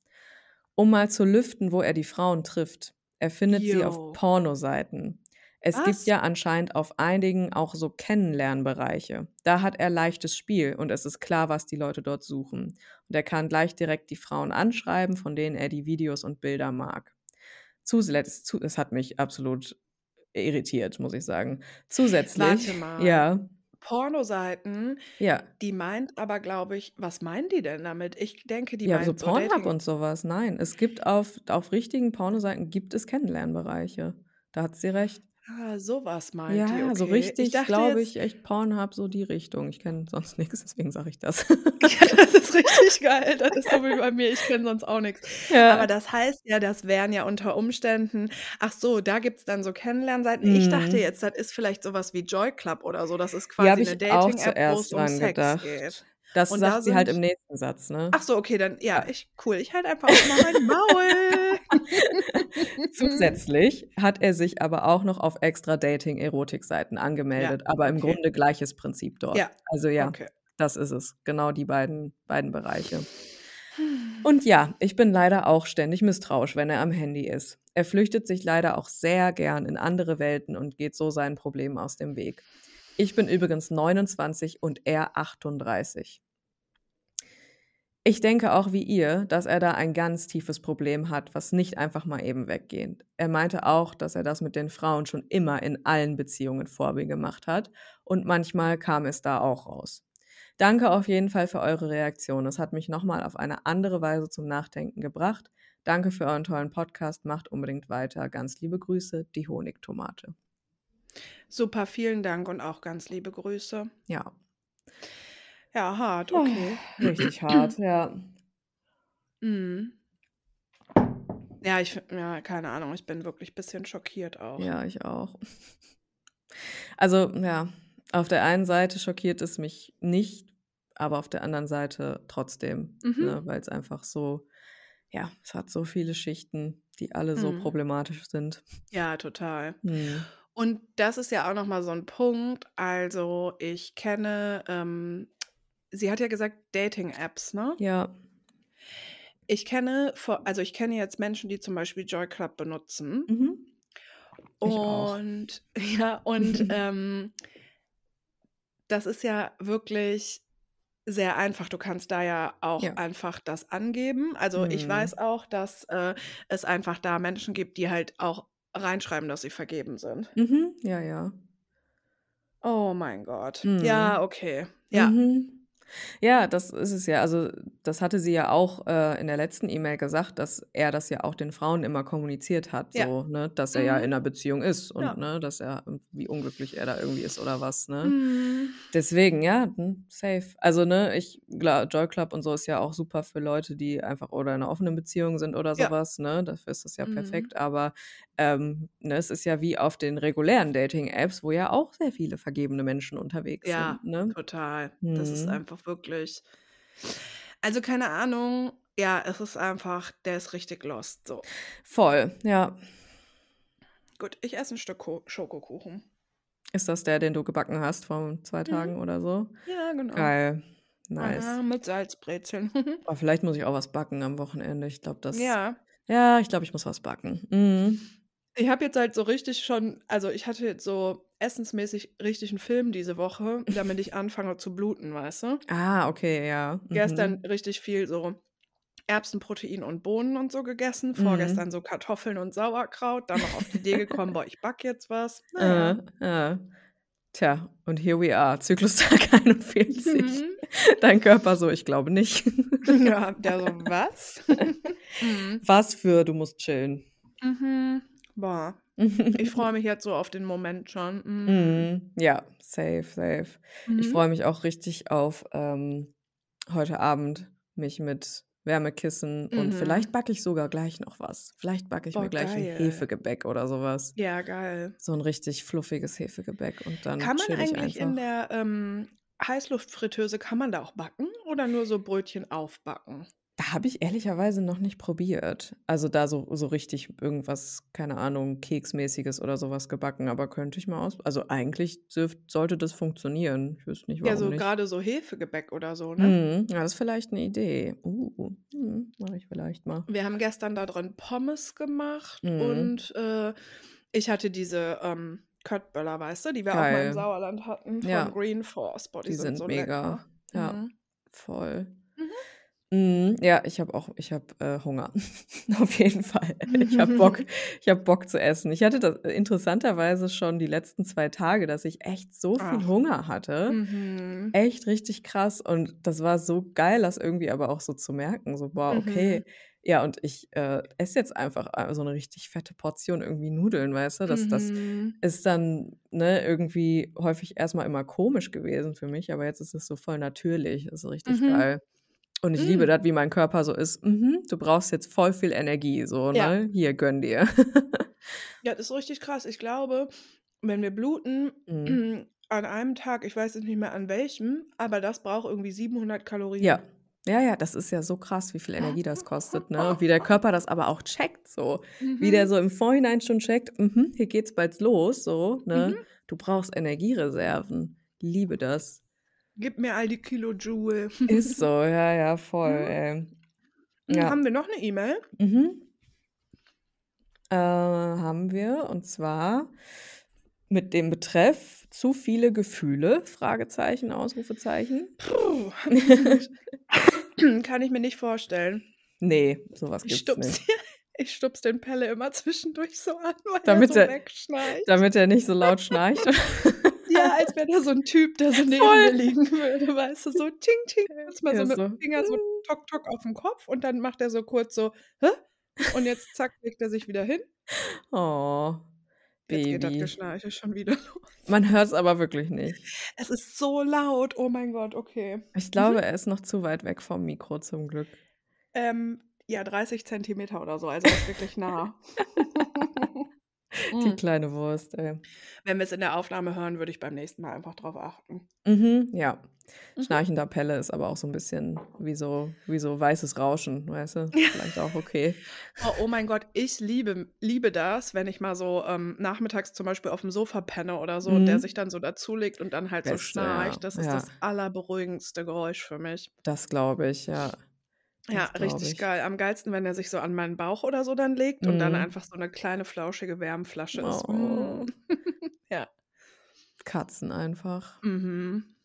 Um mal zu lüften, wo er die Frauen trifft. Er findet sie auf. Pornoseiten. Es gibt Was? ja anscheinend auf einigen auch so Kennenlernbereiche. Da hat er leichtes Spiel und es ist klar, was die Leute dort suchen. Und er kann gleich direkt die Frauen anschreiben, von denen er die Videos und Bilder mag. Zusätzlich, zu, es hat mich absolut irritiert, muss ich sagen. Zusätzlich, Warte mal. ja, Pornoseiten, ja, die meint aber, glaube ich, was meinen die denn damit? Ich denke, die ja, so meint so Pornhub Dating. und sowas. Nein, es gibt auf, auf richtigen Pornoseiten gibt es Kennenlernbereiche. Da hat sie recht. Ah, sowas meint die, Ja, so okay. Ich richtig, dachte glaube jetzt, ich, echt Pornhub, so die Richtung. Ich kenne sonst nichts, deswegen sage ich das. ja, das ist richtig geil. Das ist so wie bei mir. Ich kenne sonst auch nichts. Aber ja. das heißt ja, das wären ja unter Umständen, ach so, da gibt es dann so Kennenlernseiten. Ich dachte Mhm. jetzt, das ist vielleicht sowas wie Joy Club oder so. Das ist habe quasi eine ich auch Dating-App, wo zuerst es um dran Sex gedacht. Das Und da sagt sie halt im nächsten Satz, ne? Ach so, okay, dann, ja, Ja. ich, cool. Ich halte einfach auch mal mein Maul. Zusätzlich hat er sich aber auch noch auf extra Dating-Erotik-Seiten ja, angemeldet, aber im okay. Grunde gleiches Prinzip dort. Ja, Also ja, okay. das ist es. Genau die beiden, beiden Bereiche. Und ja, ich bin leider auch ständig misstrauisch, wenn er am Handy ist. Er flüchtet sich leider auch sehr gern in andere Welten und geht so seinen Problemen aus dem Weg. Ich bin übrigens 29 und er 38. Ich denke auch wie ihr, dass er da ein ganz tiefes Problem hat, was nicht einfach mal eben weggeht. Er meinte auch, dass er das mit den Frauen schon immer in allen Beziehungen Vorbild gemacht hat und manchmal kam es da auch raus. Danke auf jeden Fall für eure Reaktion. Es hat mich nochmal auf eine andere Weise zum Nachdenken gebracht. Danke für euren tollen Podcast. Macht unbedingt weiter. Ganz liebe Grüße, die Honigtomate. Super, vielen Dank und auch ganz liebe Grüße. Ja. Ja, hart, Oh, okay. richtig hart, ja. Mhm. Ja, ich, ja, keine Ahnung, ich bin wirklich ein bisschen schockiert auch. Ja, ich auch. Also, ja, auf der einen Seite schockiert es mich nicht, aber auf der anderen Seite trotzdem, Mhm. ne, weil es einfach so, ja, es hat so viele Schichten. die alle so Mhm. problematisch sind. Ja, total. Mhm. Und das ist ja auch noch mal so 'n Punkt. Also, ich kenne, ähm sie hat ja gesagt Dating-Apps, ne? Ja. Ich kenne also, ich kenne jetzt Menschen, die zum Beispiel Joy Club benutzen. Mhm. Ich auch. Und ja, und, ähm das ist ja wirklich sehr einfach. Du kannst da ja auch Ja. einfach das angeben. Also, ich Mhm. weiß auch, dass, äh, es einfach da Menschen gibt, die halt auch reinschreiben, dass sie vergeben sind. Mhm. Ja, ja. Oh mein Gott. Mhm. Ja, okay. Ja. Mhm. Ja, das ist es ja. Also, das hatte sie ja auch, äh, in der letzten E-Mail gesagt, dass er das ja auch den Frauen immer kommuniziert hat, Ja. so, ne, dass er ja Mhm. in 'ner Beziehung ist und, Ja. ne, dass er wie unglücklich er da irgendwie ist oder was, ne? Mhm. Deswegen, ja, hm, safe. Also, ne, ich Joy Club und so ist ja auch super für Leute, die einfach oder in 'ner offenen Beziehung sind oder so Ja. ne? Dafür ist das ja Mhm. perfekt. Aber, ähm, ne, es ist ja wie auf den regulären Dating-Apps, wo ja auch sehr viele vergebene Menschen unterwegs Ja, sind, ne? total. Das ist Mhm. einfach wirklich also, keine Ahnung. Ja, es ist einfach der ist richtig lost, so. Voll, ja. Gut, ich esse 'n Stück Ko Schokokuchen. Ist das der, den du gebacken hast vor 2 Mhm. Tagen oder so? Ja, genau. Geil, nice. Ja, mit Salzbrezeln. Oh, vielleicht muss ich auch was backen am Wochenende. Ich glaube, das Ja. ja, ich glaube, ich muss was backen. Mhm. Ich habe jetzt halt so richtig schon also, ich hatte jetzt so essensmäßig richtig 'n Film diese Woche, damit ich anfange zu bluten, weißt du? Ah, okay, ja. Gestern Mhm. richtig viel so Erbsenprotein und Bohnen und so gegessen, Mhm. vorgestern so Kartoffeln und Sauerkraut, dann noch auf die Idee gekommen: „Boah, ich backe jetzt was.“ Na ja. Äh, äh. Tja, und here we are, Zyklustag 41. Mhm. Dein Körper so: „Ich glaube nicht.“ Ja, der so: „Was?“ Mhm. Was für du musst chillen. Mhm. Boah. Ich freue mich jetzt so auf den Moment schon. Mhm. Mhm. Ja, safe, safe. Ich Mhm. freue mich auch richtig auf, ähm, heute Abend mich mit Wärmekissen und Mhm. vielleicht backe ich sogar gleich noch was. Vielleicht backe ich mir Boah, gleich 'n geil. Hefegebäck oder so was. Ja, geil. So 'n richtig fluffiges Hefegebäck und dann Kann man ich eigentlich in der, ähm, Heißluftfritteuse kann man da auch backen oder nur so Brötchen aufbacken? Habe ich ehrlicherweise noch nicht probiert. Also, da so so richtig irgendwas, keine Ahnung, Keksmäßiges oder so was gebacken, aber könnte ich mal aus also, eigentlich sollte das funktionieren. Ich wüsste nicht, Ja, warum so nicht. grade so Hefegebäck oder so, ne? Mhm. Ja, das ist vielleicht 'ne Idee. Uh, mhm, mache ich vielleicht mal. Wir haben gestern da drin Pommes gemacht Mhm. und, äh, ich hatte diese, ähm, Köttböller, weißt du, die wir auch mal im Geil. Sauerland hatten von Ja. Green Force. Boah, die Die sind sind so mega. lecker. Ja, Mhm. voll. Mhm. Mhm. Ja, ich habe auch ich habe, äh, Hunger. Auf jeden Fall. Ich habe Bock ich habe Bock zu essen. Ich hatte das interessanterweise schon die letzten 2 Tage, dass ich echt so viel Ach. Hunger hatte. Mhm. Echt richtig krass und das war so geil, das irgendwie aber auch so zu merken, so: „Boah, okay.“ Mhm. Ja, und ich, äh, esse jetzt einfach, äh, so 'ne richtig fette Portion irgendwie Nudeln, weißt du? Das das Mhm. ist dann, ne, irgendwie häufig erst mal immer komisch gewesen für mich, aber jetzt ist es so voll natürlich. Das ist richtig Mhm. geil. Und ich liebe Mhm. das, wie mein Körper so ist: „Mhm, du brauchst jetzt voll viel Energie, so, Ja. ne? Hier, gönn dir.“ Ja, das ist richtig krass. Ich glaube, wenn wir bluten, Mhm. an einem Tag, ich weiß jetzt nicht mehr an welchem, aber das braucht irgendwie 700 Ja. Kalorien. Ja, ja, das ist ja so krass, wie viel Energie das kostet, ne? Und wie der Körper das aber auch checkt so. Wie der Mhm. so im Vorhinein schon checkt: „Mhm, hier geht's bald los, so, ne? Mhm. Du brauchst Energiereserven.“ Liebe das. Gib mir all die Kilojoule. Ist so, ja, ja, voll, ey. Hm, Ja. haben wir noch 'ne E-Mail? Mhm. Äh, haben wir und zwar mit dem Betreff „Zu viele Gefühle?“ Fragezeichen, Ausrufezeichen. Puh. Kann ich mir nicht vorstellen. Ne, so was Ich gibt's stupse nicht. ich stupse den Pelle immer zwischendurch so an, weil er Damit so er damit er nicht so laut schnarcht. Ja, als wäre der so 'n Typ, der so neben Voll. mir liegen würde, weißt du, so ting ting, kurz mal Ja, so so. mit'm Finger so tok tok aufm Kopf und dann macht er so kurz so: „Hä?“ Und jetzt zack, legt er sich wieder hin. Oh, Jetzt geht das Baby. Geschnarche schon wieder los. Man hört's aber wirklich nicht. Es ist so laut. Oh mein Gott, okay. Ich Mhm. glaube, er ist noch zu weit weg vom Mikro zum Glück. Ähm, ja, 30 Zentimeter oder so, also ist wirklich nah. Die Mm. kleine Wurst, ey. Wenn wir's in der Aufnahme hören, würde ich beim nächsten Mal einfach drauf achten. Mhm, ja. Mhm. Schnarchender Pelle ist aber auch so 'n bisschen wie so wie so weißes Rauschen, weißt du? Vielleicht auch okay. Oh, oh mein Gott, ich liebe liebe das, wenn ich mal so, ähm, nachmittags zum Beispiel aufm Sofa penne oder so und der Mhm. sich dann so dazulegt und dann halt so Beste, ja. schnarcht. Das ist Ja. das allerberuhigendste Geräusch für mich. Das glaube ich, ja. Ja, richtig ich. geil. Am geilsten, wenn er sich so an meinen Bauch oder so dann legt und dann Mhm. einfach so 'ne kleine flauschige Wärmflasche ist. Oh. Mm. Ja. Katzen einfach. Mhm.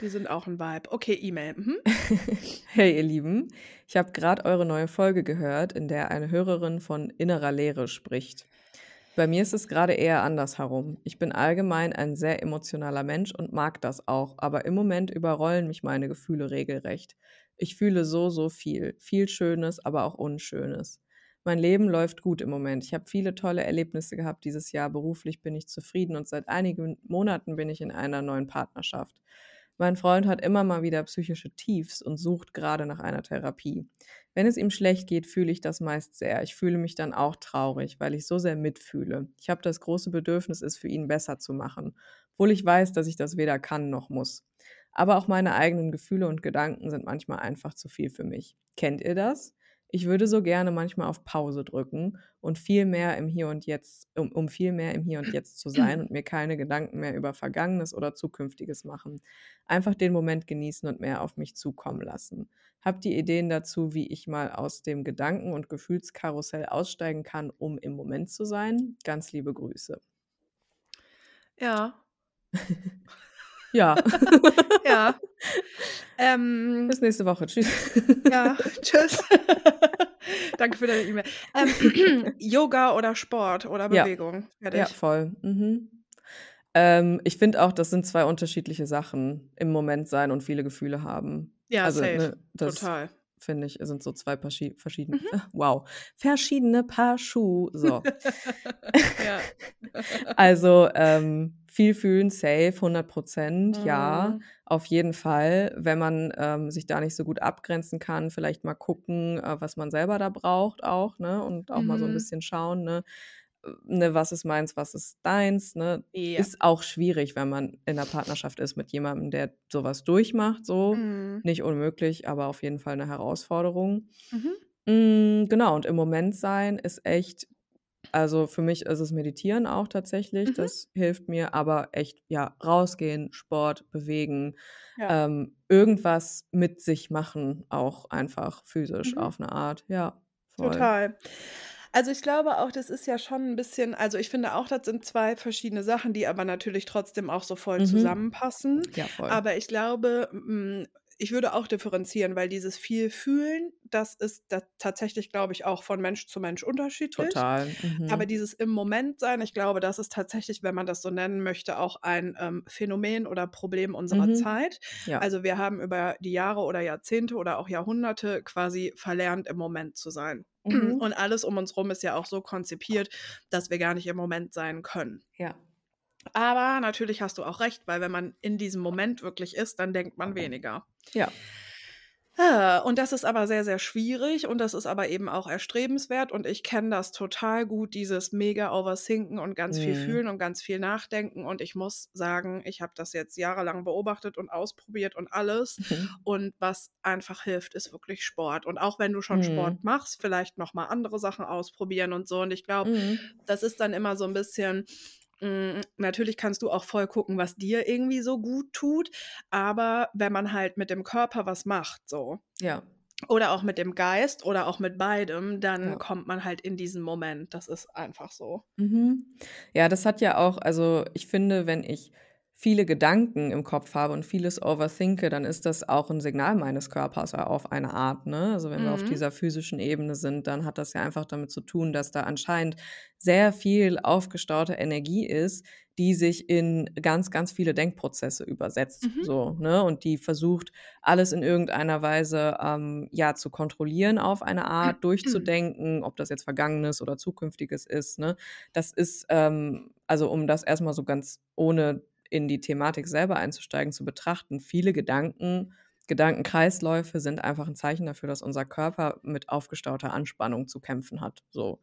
Die sind auch 'n Vibe. Okay, E-Mail. Mhm. Hey, ihr Lieben. Ich habe grad eure neue Folge gehört, in der eine Hörerin von innerer Leere spricht. Bei mir ist es grade eher andersherum. Ich bin allgemein ein sehr emotionaler Mensch und mag das auch, aber im Moment überrollen mich meine Gefühle regelrecht. Ich fühle so, so viel. Viel Schönes, aber auch Unschönes. Mein Leben läuft gut im Moment. Ich habe viele tolle Erlebnisse gehabt dieses Jahr. Beruflich bin ich zufrieden und seit einigen Monaten bin ich in einer neuen Partnerschaft. Mein Freund hat immer mal wieder psychische Tiefs und sucht gerade nach einer Therapie. Wenn es ihm schlecht geht, fühle ich das meist sehr. Ich fühle mich dann auch traurig, weil ich so sehr mitfühle. Ich habe das große Bedürfnis, es für ihn besser zu machen, obwohl ich weiß, dass ich das weder kann noch muss. Aber auch meine eigenen Gefühle und Gedanken sind manchmal einfach zu viel für mich. Kennt ihr das? Ich würde so gerne manchmal auf Pause drücken und viel mehr im Hier und Jetzt um um viel mehr im Hier und Jetzt zu sein und mir keine Gedanken mehr über Vergangenes oder Zukünftiges machen. Einfach den Moment genießen und mehr auf mich zukommen lassen. Habt ihr Ideen dazu, wie ich mal aus dem Gedanken und Gefühlskarussell aussteigen kann, um im Moment zu sein? Ganz liebe Grüße. Ja. Ja. Ja. Ähm Bis nächste Woche. Tschüss. Ja, tschüss. Danke für deine E-Mail. Ähm, Yoga oder Sport oder Ja. Bewegung? Ja, Fertig. voll. Mhm. Ähm, ich finde auch, das sind 2 unterschiedliche Sachen, im Moment sein und viele Gefühle haben. Ja, Also, safe. ne, das Total. finde ich, sind so 2 verschie verschieden Mhm. wow, verschiedene Paar Schuh. So. Ja. Also, ähm, viel fühlen, safe, 100% ja, Mhm. auf jeden Fall. Wenn man, ähm, sich da nicht so gut abgrenzen kann, vielleicht mal gucken, äh, was man selber da braucht auch, ne? Und auch mal so 'n Mhm. bisschen schauen, ne? Äh, ne, was ist meins, was ist deins, ne? Ja. Ist auch schwierig, wenn man in 'ner Partnerschaft ist mit jemandem, der so was durchmacht so. Mhm. Nicht unmöglich, aber auf jeden Fall 'ne Herausforderung. Mhm. Hm, genau, und im Moment sein ist echt also, für mich ist es Meditieren auch tatsächlich, Mhm. das hilft mir, aber echt, ja, rausgehen, Sport, bewegen, Ja. ähm, irgendwas mit sich machen, auch einfach physisch Mhm. auf 'ne Art. Ja, voll. Total. Also, ich glaube auch, das ist ja schon 'n bisschen also, ich finde auch, das sind 2 verschiedene Sachen, die aber natürlich trotzdem auch so voll Mhm. zusammenpassen. Ja, voll. Aber ich glaube, ich würde auch differenzieren, weil dieses viel Fühlen, das ist da tatsächlich, glaube ich, auch von Mensch zu Mensch unterschiedlich. Total. Aber Mhm. dieses im Moment sein, ich glaube, das ist tatsächlich, wenn man das so nennen möchte, auch ein, ähm, Phänomen oder Problem unserer Mhm. Zeit. Ja. Also, wir haben über die Jahre oder Jahrzehnte oder auch Jahrhunderte quasi verlernt, im Moment zu sein. Mhm. Und alles um uns rum ist ja auch so konzipiert, dass wir gar nicht im Moment sein können. Ja. Aber natürlich hast du auch recht, weil wenn man in diesem Moment wirklich ist, dann denkt man weniger. Ja. Ah, und das ist aber sehr, sehr schwierig und das ist aber eben auch erstrebenswert und ich kenne das total gut, dieses mega Overthinken und ganz viel Mhm. fühlen und ganz viel nachdenken und ich muss sagen, ich habe das jetzt jahrelang beobachtet und ausprobiert und alles Mhm. und was einfach hilft, ist wirklich Sport und auch wenn du schon Mhm. Sport machst, vielleicht noch mal andere Sachen ausprobieren und so und ich glaube, Mhm. das ist dann immer so 'n bisschen natürlich kannst du auch voll gucken, was dir irgendwie so gut tut, aber wenn man halt mit dem Körper was macht so Ja. oder auch mit dem Geist oder auch mit beidem, dann Ja. kommt man halt in diesen Moment. Das ist einfach so. Mhm. Ja, das hat ja auch also, ich finde, wenn ich viele Gedanken im Kopf habe und vieles overthinke, dann ist das auch 'n Signal meines Körpers auf eine Art, ne? Also, wenn wir auf Mhm. dieser physischen Ebene sind, dann hat das ja einfach damit zu tun, dass da anscheinend sehr viel aufgestaute Energie ist, die sich in ganz, ganz viele Denkprozesse übersetzt, Mhm. so, ne? Und die versucht, alles in irgendeiner Weise, ähm, ja, zu kontrollieren auf eine Art, durchzudenken, ob das jetzt Vergangenes oder Zukünftiges ist, ne? Das ist, ähm also, um das erst mal so ganz ohne in die Thematik selber einzusteigen, zu betrachten, viele Gedanken Gedankenkreisläufe sind einfach 'n Zeichen dafür, dass unser Körper mit aufgestauter Anspannung zu kämpfen hat, so.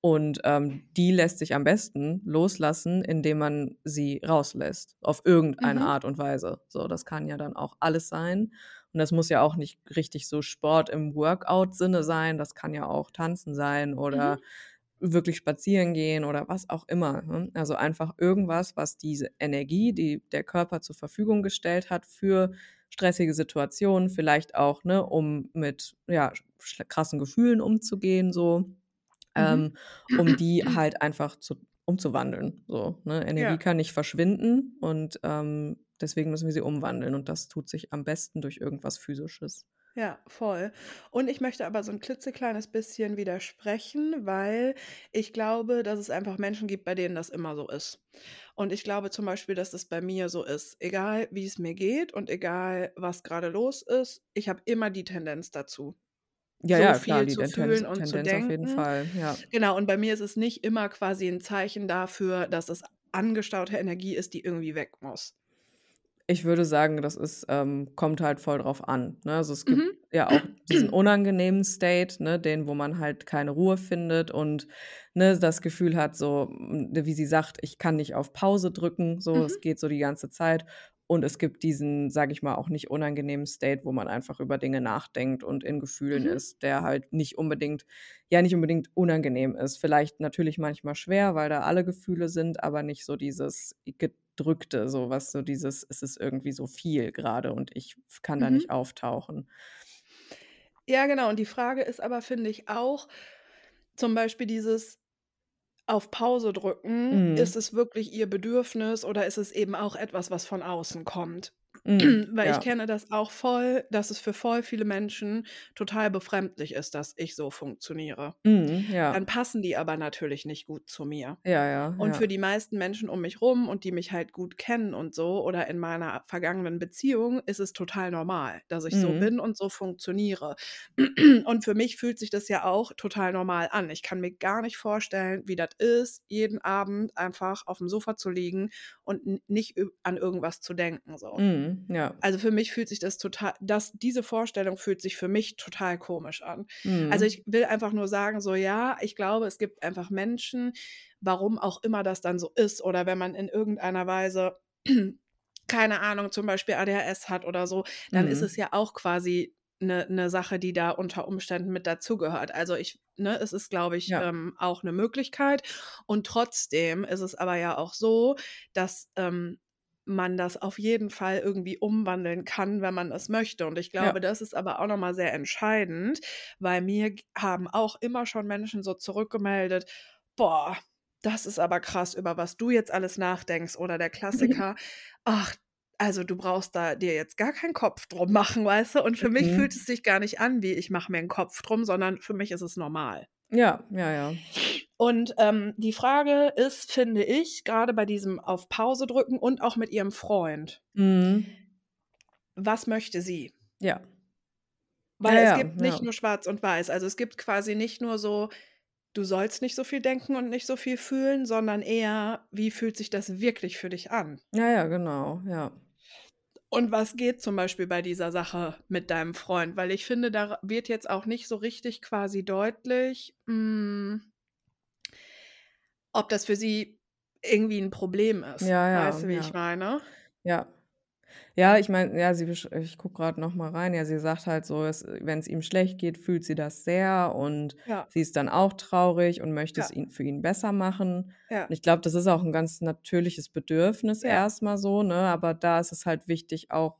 Und ähm, die lässt sich am besten loslassen, indem man sie rauslässt, auf irgendeine Mhm. Art und Weise. So, das kann ja dann auch alles sein. Und das muss ja auch nicht richtig so Sport im Workout-Sinne sein. Das kann ja auch Tanzen sein oder Mhm. Wirklich spazieren gehen oder was auch immer. Ne? Also einfach irgendwas, was diese Energie, die der Körper zur Verfügung gestellt hat für stressige Situationen, vielleicht auch, ne, um mit ja, krassen Gefühlen umzugehen, so Mhm. ähm, um die halt einfach zu, umzuwandeln. So, ne? Energie Ja. kann nicht verschwinden und ähm, deswegen müssen wir sie umwandeln. Und das tut sich am besten durch irgendwas Physisches. Ja, voll. Und ich möchte aber so ein klitzekleines bisschen widersprechen, weil ich glaube, dass es einfach Menschen gibt, bei denen das immer so ist. Und ich glaube zum Beispiel, dass es bei mir so ist. Egal, wie es mir geht und egal, was gerade los ist, ich habe immer die Tendenz dazu, Ja, so ja, klar, viel die zu Tendenz, fühlen und zu Tendenz auf jeden denken. Fall, ja. Genau, und bei mir ist es nicht immer quasi ein Zeichen dafür, dass es angestaute Energie ist, die irgendwie weg muss. Ich würde sagen, das ist, ähm, kommt halt voll drauf an. Ne? Also es gibt Mhm. ja auch diesen unangenehmen State, ne, den, wo man halt keine Ruhe findet und ne, das Gefühl hat, so, m, wie sie sagt, ich kann nicht auf Pause drücken, so, Mhm. es geht so die ganze Zeit. Und es gibt diesen, sage ich mal, auch nicht unangenehmen State, wo man einfach über Dinge nachdenkt und in Gefühlen Mhm. ist, der halt nicht unbedingt, ja, nicht unbedingt unangenehm ist. Vielleicht natürlich manchmal schwer, weil da alle Gefühle sind, aber nicht so dieses gedrückte, so was so dieses, es ist irgendwie so viel gerade und ich kann da Mhm. nicht auftauchen. Ja, genau. Und die Frage ist aber, finde ich auch, zum Beispiel dieses auf Pause drücken, Mhm. ist es wirklich ihr Bedürfnis oder ist es eben auch etwas, was von außen kommt? Mhm. Weil ich Ja. kenne das auch voll, dass es für voll viele Menschen total befremdlich ist, dass ich so funktioniere. Mhm. Ja. Dann passen die aber natürlich nicht gut zu mir. Ja, ja, Und für ja. die meisten Menschen um mich rum und die mich halt gut kennen und so oder in meiner vergangenen Beziehung ist es total normal, dass ich so Mhm. bin und so funktioniere. Und für mich fühlt sich das ja auch total normal an. Ich kann mir gar nicht vorstellen, wie das ist, jeden Abend einfach auf dem Sofa zu liegen und nicht an irgendwas zu denken. So. Mhm. Ja. Also für mich fühlt sich das total, das, diese Vorstellung fühlt sich für mich total komisch an. Also Mhm. ich will einfach nur sagen, so ja, ich glaube, es gibt einfach Menschen, warum auch immer das dann so ist oder wenn man in irgendeiner Weise, keine Ahnung, zum Beispiel ADHS hat oder so, dann ist Mhm. es ja auch quasi eine, eine Sache, die da unter Umständen mit dazugehört. Also ich, ne, es ist, glaube ich, Ja. ähm, auch eine Möglichkeit. Und trotzdem ist es aber ja auch so, dass ähm, man das auf jeden Fall irgendwie umwandeln kann, wenn man es möchte. Und ich Ja. glaube, das ist aber auch nochmal sehr entscheidend, weil mir haben auch immer schon Menschen so zurückgemeldet, boah, das ist aber krass, über was du jetzt alles nachdenkst. Oder der Klassiker, ach, also du brauchst da dir jetzt gar keinen Kopf drum machen, weißt du? Und für mich Mhm. fühlt es sich gar nicht an, wie ich mache mir einen Kopf drum, sondern für mich ist es normal. Ja, ja, ja. Und ähm, die Frage ist, finde ich, gerade bei diesem auf Pause drücken und auch mit ihrem Freund, Mhm. was möchte sie? Ja. Weil Ja, es ja, gibt nicht ja. nur schwarz und weiß. Also es gibt quasi nicht nur so, du sollst nicht so viel denken und nicht so viel fühlen, sondern eher, wie fühlt sich das wirklich für dich an? Ja, ja, genau, ja. Und was geht zum Beispiel bei dieser Sache mit deinem Freund? Weil ich finde, da wird jetzt auch nicht so richtig quasi deutlich, mh, ob das für sie irgendwie ein Problem ist. Ja, ja, Weißt du, wie ich ja. meine? Ja. Ja, ich meine, ja, sie ich gucke gerade noch mal rein. Ja, sie sagt halt so, es wenn es ihm schlecht geht, fühlt sie das sehr und Ja, sie ist dann auch traurig und möchte es ja, ihn für ihn besser machen. ja, Und ich glaube, das ist auch ein ganz natürliches Bedürfnis ja. erst mal so, ne? Aber da ist es halt wichtig, auch,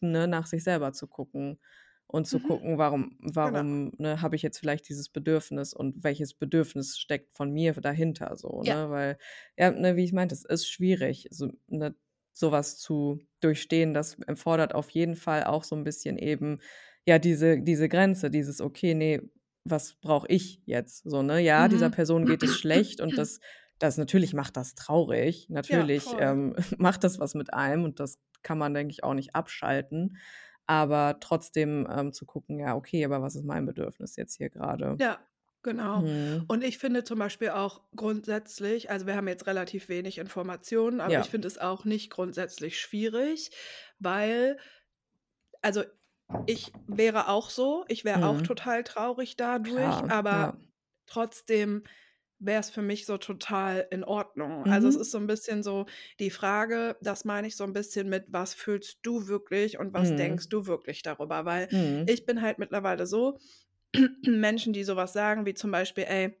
ne, nach sich selber zu gucken und zu Mhm, gucken, warum genau. warum, ne, habe ich jetzt vielleicht dieses Bedürfnis und welches Bedürfnis steckt von mir dahinter so, Ja, ne? Weil, ja, ne, wie ich meinte, es ist schwierig, so, ne, so was zu durchstehen. Das erfordert auf jeden Fall auch so ein bisschen eben, ja, diese diese Grenze, dieses: „Okay, ne, was brauche ich jetzt?“ So, ne? Ja, dieser mhm. Person geht es schlecht und das das natürlich macht das traurig. Ja, Natürlich, voll. ähm, macht das was mit einem und das kann man, denke ich, auch nicht abschalten. Aber trotzdem, ähm, zu gucken, ja, okay, aber was ist mein Bedürfnis jetzt hier gerade? Ja, genau. Mhm. Und ich finde zum Beispiel auch grundsätzlich, also wir haben jetzt relativ wenig Informationen, aber ich Ja. finde es auch nicht grundsätzlich schwierig, weil, also ich wäre auch so, ich wäre auch Mhm. total traurig dadurch, Klar, aber ja. trotzdem wäre es für mich so total in Ordnung. Also es Mhm. ist so ein bisschen so die Frage, das meine ich so ein bisschen mit: „Was fühlst du wirklich und was denkst Mhm. du wirklich darüber?“ Weil Mhm. ich bin halt mittlerweile so, Menschen, die so was sagen, wie zum Beispiel: „Ey,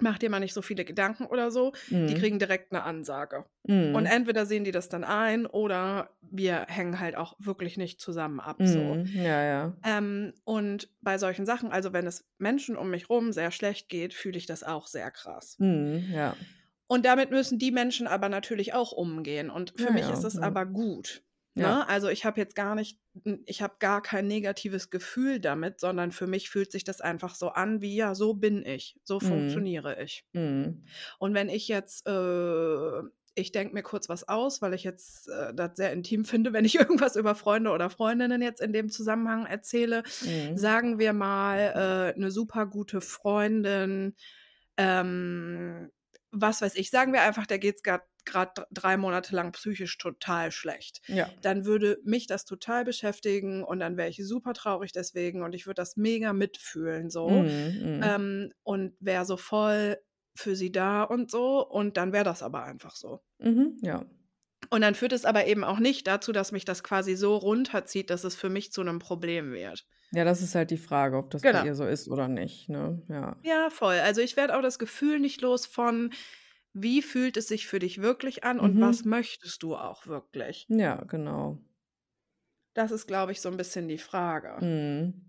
mach dir mal nicht so viele Gedanken“ oder so, die Mhm. kriegen direkt 'ne Ansage. Und Mhm. entweder sehen die das dann ein oder wir hängen halt auch wirklich nicht zusammen ab so. Mhm. Ja, ja. Ähm, und bei solchen Sachen also, wenn es Menschen um mich rum sehr schlecht geht, fühle ich das auch sehr krass. Mhm. Ja. Und damit müssen die Menschen aber natürlich auch umgehen. Und für Ja, mich ist ja. aber gut, Ja. ne? Also, ich habe jetzt gar nicht n ich habe gar kein negatives Gefühl damit, sondern für mich fühlt sich das einfach so an wie: „Ja, so bin ich, so Mhm. funktioniere ich.“ Mhm. Und wenn ich jetzt, äh ich denke mir kurz was aus, weil ich jetzt, äh, das sehr intim finde, wenn ich irgendwas über Freunde oder Freundinnen jetzt in dem Zusammenhang erzähle. Mhm. Sagen wir mal, äh, 'ne super gute Freundin, ähm, was weiß ich, sagen wir einfach, der geht's grad grad d 3 Monate lang psychisch total schlecht. Ja. Dann würde mich das total beschäftigen und dann wäre ich super traurig deswegen und ich würde das mega mitfühlen so, Mhm. Mhm. ähm, und wäre so voll für sie da und so und dann wäre das aber einfach so. Mhm. Ja. Und dann führt es aber eben auch nicht dazu, dass mich das quasi so runterzieht, dass es für mich zu 'nem Problem wird. Ja, das ist halt die Frage, ob das bei Genau. ihr so ist oder nicht, ne? Ja. Ja, voll. Also, ich werde auch das Gefühl nicht los von: Wie fühlt es sich für dich wirklich an und was Mhm. möchtest du auch wirklich? Ja, genau. Das ist, glaube ich, so 'n bisschen die Frage. Mhm.